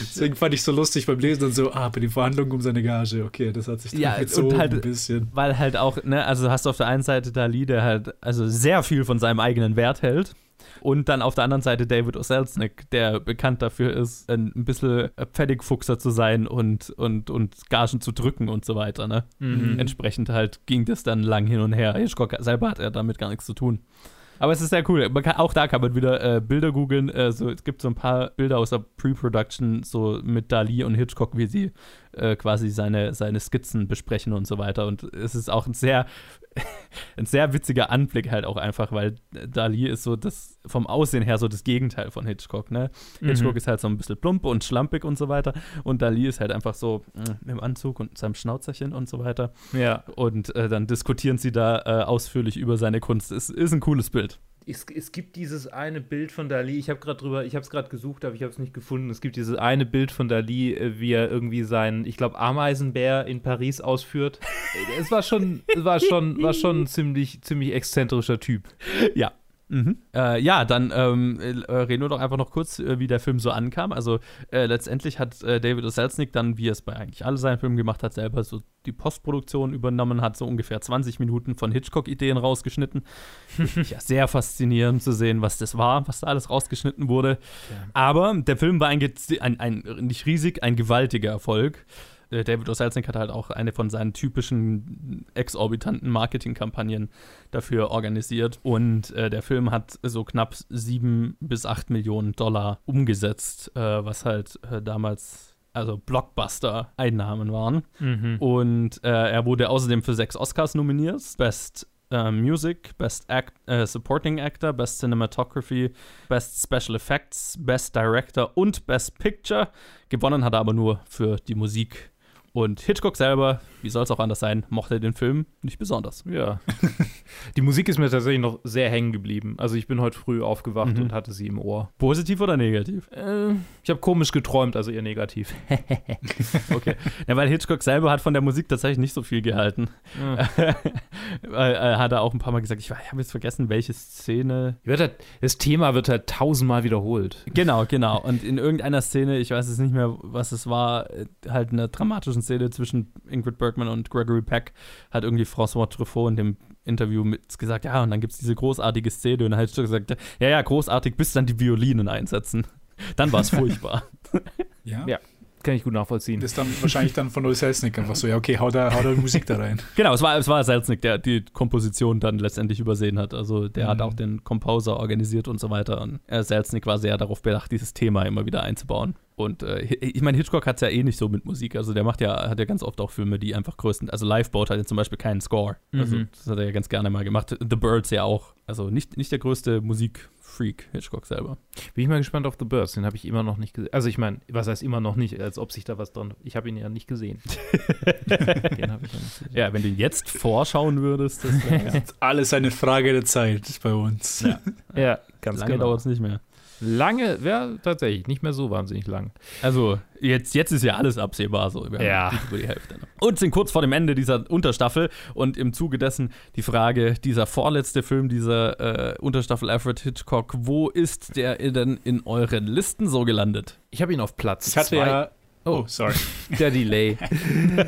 Deswegen fand ich so lustig beim Lesen und so, ah, bei den Verhandlungen um seine Gage, okay, das hat sich dann Ja, gezogen und halt- ein bisschen. Weil halt auch, ne, also hast du auf der einen Seite Dali, der halt also sehr viel von seinem eigenen Wert hält. Und dann auf der anderen Seite David O. Selznick, der bekannt dafür ist, ein bisschen Pfennigfuchser zu sein und, und, und Gagen zu drücken und so weiter. Ne? Mhm. Entsprechend halt ging das dann lang hin und her. Hitchcock selber hat ja damit gar nichts zu tun. Aber es ist sehr cool. Kann, auch da kann man wieder äh, Bilder googeln. Äh, so, es gibt so ein paar Bilder aus der Pre-Production, so mit Dali und Hitchcock, wie sie äh, quasi seine, seine Skizzen besprechen und so weiter. Und es ist auch ein sehr, *laughs* ein sehr witziger Anblick halt auch einfach, weil Dali ist so das vom Aussehen her so das Gegenteil von Hitchcock. Ne? Hitchcock ist halt so ein bisschen plump und schlampig und so weiter. Und Dali ist halt einfach so mh, mit dem Anzug und seinem Schnauzerchen und so weiter. Ja. Und äh, dann diskutieren sie da äh, ausführlich über seine Kunst. Es ist ein cooles Bild. Es, es gibt dieses eine Bild von Dali, ich habe gerade drüber, ich habe es gerade gesucht, aber ich habe es nicht gefunden. Es gibt dieses eine Bild von Dali, äh, wie er irgendwie seinen, ich glaube, Ameisenbär in Paris ausführt. *laughs* Es war schon, war schon, war schon ein ziemlich, ziemlich exzentrischer Typ. Ja. Mhm. Äh, ja, dann ähm, äh, reden wir doch einfach noch kurz, äh, wie der Film so ankam. Also äh, letztendlich hat äh, David O. Selznick dann, wie er es bei eigentlich all seinen Filmen gemacht hat, selber so die Postproduktion übernommen, hat so ungefähr 20 Minuten von Hitchcock-Ideen rausgeschnitten. *laughs* ja, sehr faszinierend zu sehen, was das war, was da alles rausgeschnitten wurde. Aber der Film war ein, ein, ein nicht riesig, ein gewaltiger Erfolg. Äh, David O. Selznick hat halt auch eine von seinen typischen exorbitanten Marketingkampagnen dafür organisiert. Und äh, der Film hat so knapp sieben bis acht Millionen Dollar umgesetzt, äh, was halt äh, damals also Blockbuster-Einnahmen waren. Und äh, er wurde außerdem für sechs Oscars nominiert: Best äh, Music, Best Act, äh, Supporting Actor, Best Cinematography, Best Special Effects, Best Director und Best Picture. Gewonnen hat er aber nur für die Musik. Und Hitchcock selber, wie soll es auch anders sein, mochte den Film nicht besonders. Ja. *laughs* Die Musik ist mir tatsächlich noch sehr hängen geblieben. Also ich bin heute früh aufgewacht Mhm. und hatte sie im Ohr. Positiv oder negativ? Äh, ich habe komisch geträumt, also eher negativ. *laughs* *laughs* Okay. ja, weil Hitchcock selber hat von der Musik tatsächlich nicht so viel gehalten. weil, äh, hat er auch ein paar Mal gesagt, ich, ich habe jetzt vergessen, welche Szene. Halt, das Thema wird halt tausendmal wiederholt. Genau, genau. Und in irgendeiner Szene, ich weiß jetzt nicht mehr, was es war, äh, halt in einer dramatischen Szene zwischen Ingrid Bergman und Gregory Peck hat irgendwie François Truffaut in dem Interview mit gesagt, ja, und dann gibt es diese großartige Szene und dann hat Hitchcock gesagt, ja, ja, großartig, bis dann die Violinen einsetzen. Dann war es *laughs* furchtbar. Ja. Ja. Kann ich gut nachvollziehen. Das ist dann wahrscheinlich dann von Louis Selznick einfach so, ja, okay, hau da, hau da Musik da rein. Genau, es war, es war Selznick, der die Komposition dann letztendlich übersehen hat. Also der hat Mhm. auch den Composer organisiert und so weiter. Und äh, Selznick war sehr darauf bedacht, dieses Thema immer wieder einzubauen. Und äh, ich meine, Hitchcock hat es ja eh nicht so mit Musik. Also der macht ja, hat ja ganz oft auch Filme, die einfach größten. Also Lifeboat hat ja zum Beispiel keinen Score. Also Mhm. das hat er ja ganz gerne mal gemacht. The Birds ja auch. Also nicht, nicht der größte Musikfreak, Hitchcock selber. Bin ich mal gespannt auf The Birds, den habe ich immer noch nicht gesehen. Also ich meine, was heißt immer noch nicht, als ob sich da was dran. Ich habe ihn ja nicht gesehen. *laughs* den habe ich ja nicht gesehen. Ja, wenn du jetzt vorschauen würdest, das wär, ja. *laughs* Alles eine Frage der Zeit bei uns. Ja. *laughs* Ja, ganz lange genau. dauert es nicht mehr. Lange, ja, tatsächlich, nicht mehr so wahnsinnig lang. Also, jetzt, jetzt ist ja alles absehbar so. Wir haben Ja. über die Hälfte. Ne? Und sind kurz vor dem Ende dieser Unterstaffel und im Zuge dessen die Frage, dieser vorletzte Film dieser äh, Unterstaffel Alfred Hitchcock, wo ist der denn in euren Listen so gelandet? Ich habe ihn auf Platz Ich hatte zwei. ja. Oh, sorry. *laughs* Der Delay.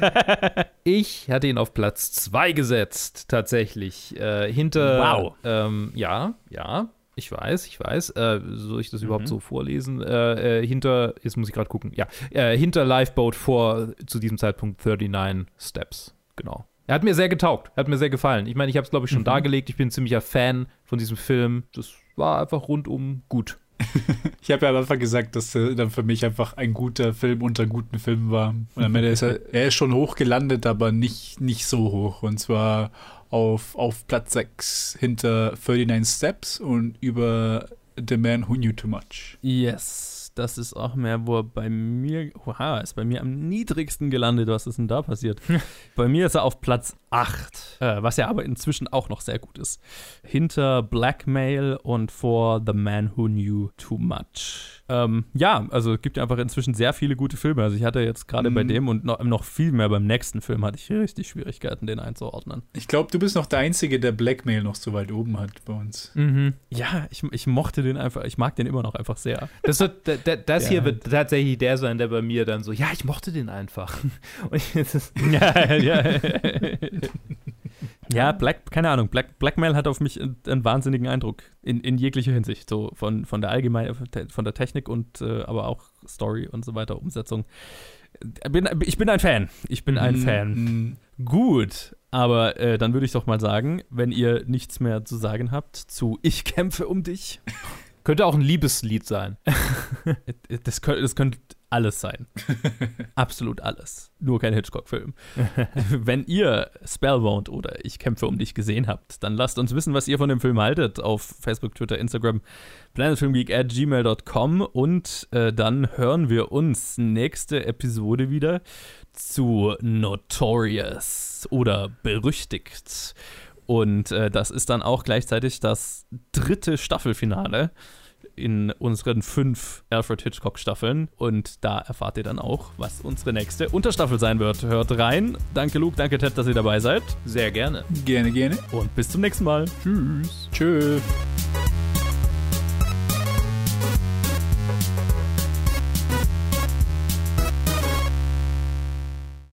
*laughs* ich hatte ihn auf Platz 2 gesetzt, tatsächlich. Äh, hinter. Wow. Ähm, ja, ja. Ich weiß, ich weiß. Äh, soll ich das überhaupt so vorlesen? Äh, äh, hinter, jetzt muss ich gerade gucken. Ja, äh, hinter Lifeboat vor zu diesem Zeitpunkt 39 Steps. Genau. Er hat mir sehr getaugt, hat mir sehr gefallen. Ich meine, ich habe es, glaube ich, schon dargelegt. Ich bin ein ziemlicher Fan von diesem Film. Das war einfach rundum gut. *laughs* Ich habe ja am Anfang gesagt, dass er dann für mich einfach ein guter Film unter guten Filmen war. Und am Ende ist er, er ist schon hoch gelandet, aber nicht, nicht so hoch. Und zwar auf, auf Platz 6 hinter 39 Steps und über The Man Who Knew Too Much. Yes, das ist auch mehr, wo er bei mir, oha, ist bei mir am niedrigsten gelandet. Was ist denn da passiert? bei mir ist er auf Platz 8, äh, was ja aber inzwischen auch noch sehr gut ist. Hinter Blackmail und vor The Man Who Knew Too Much. Ähm, ja, also es gibt ja einfach inzwischen sehr viele gute Filme. Also ich hatte jetzt gerade bei Mhm. dem und noch, noch viel mehr beim nächsten Film hatte ich richtig Schwierigkeiten, den einzuordnen. Ich glaube, du bist noch der Einzige, der Blackmail noch so weit oben hat bei uns. Mhm. Ja, ich, ich mochte den einfach, ich mag den immer noch einfach sehr. Das, wird, da- da- das Ja. hier wird tatsächlich der sein, der bei mir dann so, ja, ich mochte den einfach. *laughs* Und jetzt *laughs* ja, ja. *laughs* ja, Black, keine Ahnung, Black, Blackmail hat auf mich einen, einen wahnsinnigen Eindruck in, in jeglicher Hinsicht, so von, von der allgemeinen, von der Technik und äh, aber auch Story und so weiter, Umsetzung. Äh, Bin, ich bin ein Fan. Ich bin ein Mhm, Fan. mhm. Gut, aber äh, dann würde ich doch mal sagen, wenn ihr nichts mehr zu sagen habt zu Ich kämpfe um dich, könnte auch ein Liebeslied sein. *laughs* das, könnte, das könnte alles sein. *laughs* Absolut alles. Nur kein Hitchcock-Film. *laughs* Wenn ihr Spellbound oder Ich kämpfe um dich gesehen habt, dann lasst uns wissen, was ihr von dem Film haltet auf Facebook, Twitter, Instagram, planetfilmgeek at gmail.com und äh, dann hören wir uns nächste Episode wieder zu Notorious oder Berüchtigt. Und äh, das ist dann auch gleichzeitig das dritte Staffelfinale in unseren fünf Alfred Hitchcock Staffeln. Und da erfahrt ihr dann auch, was unsere nächste Unterstaffel sein wird. Hört rein. Danke Luke, danke Ted, dass ihr dabei seid. Sehr gerne. Gerne, gerne. Und bis zum nächsten Mal. Tschüss. Tschüss.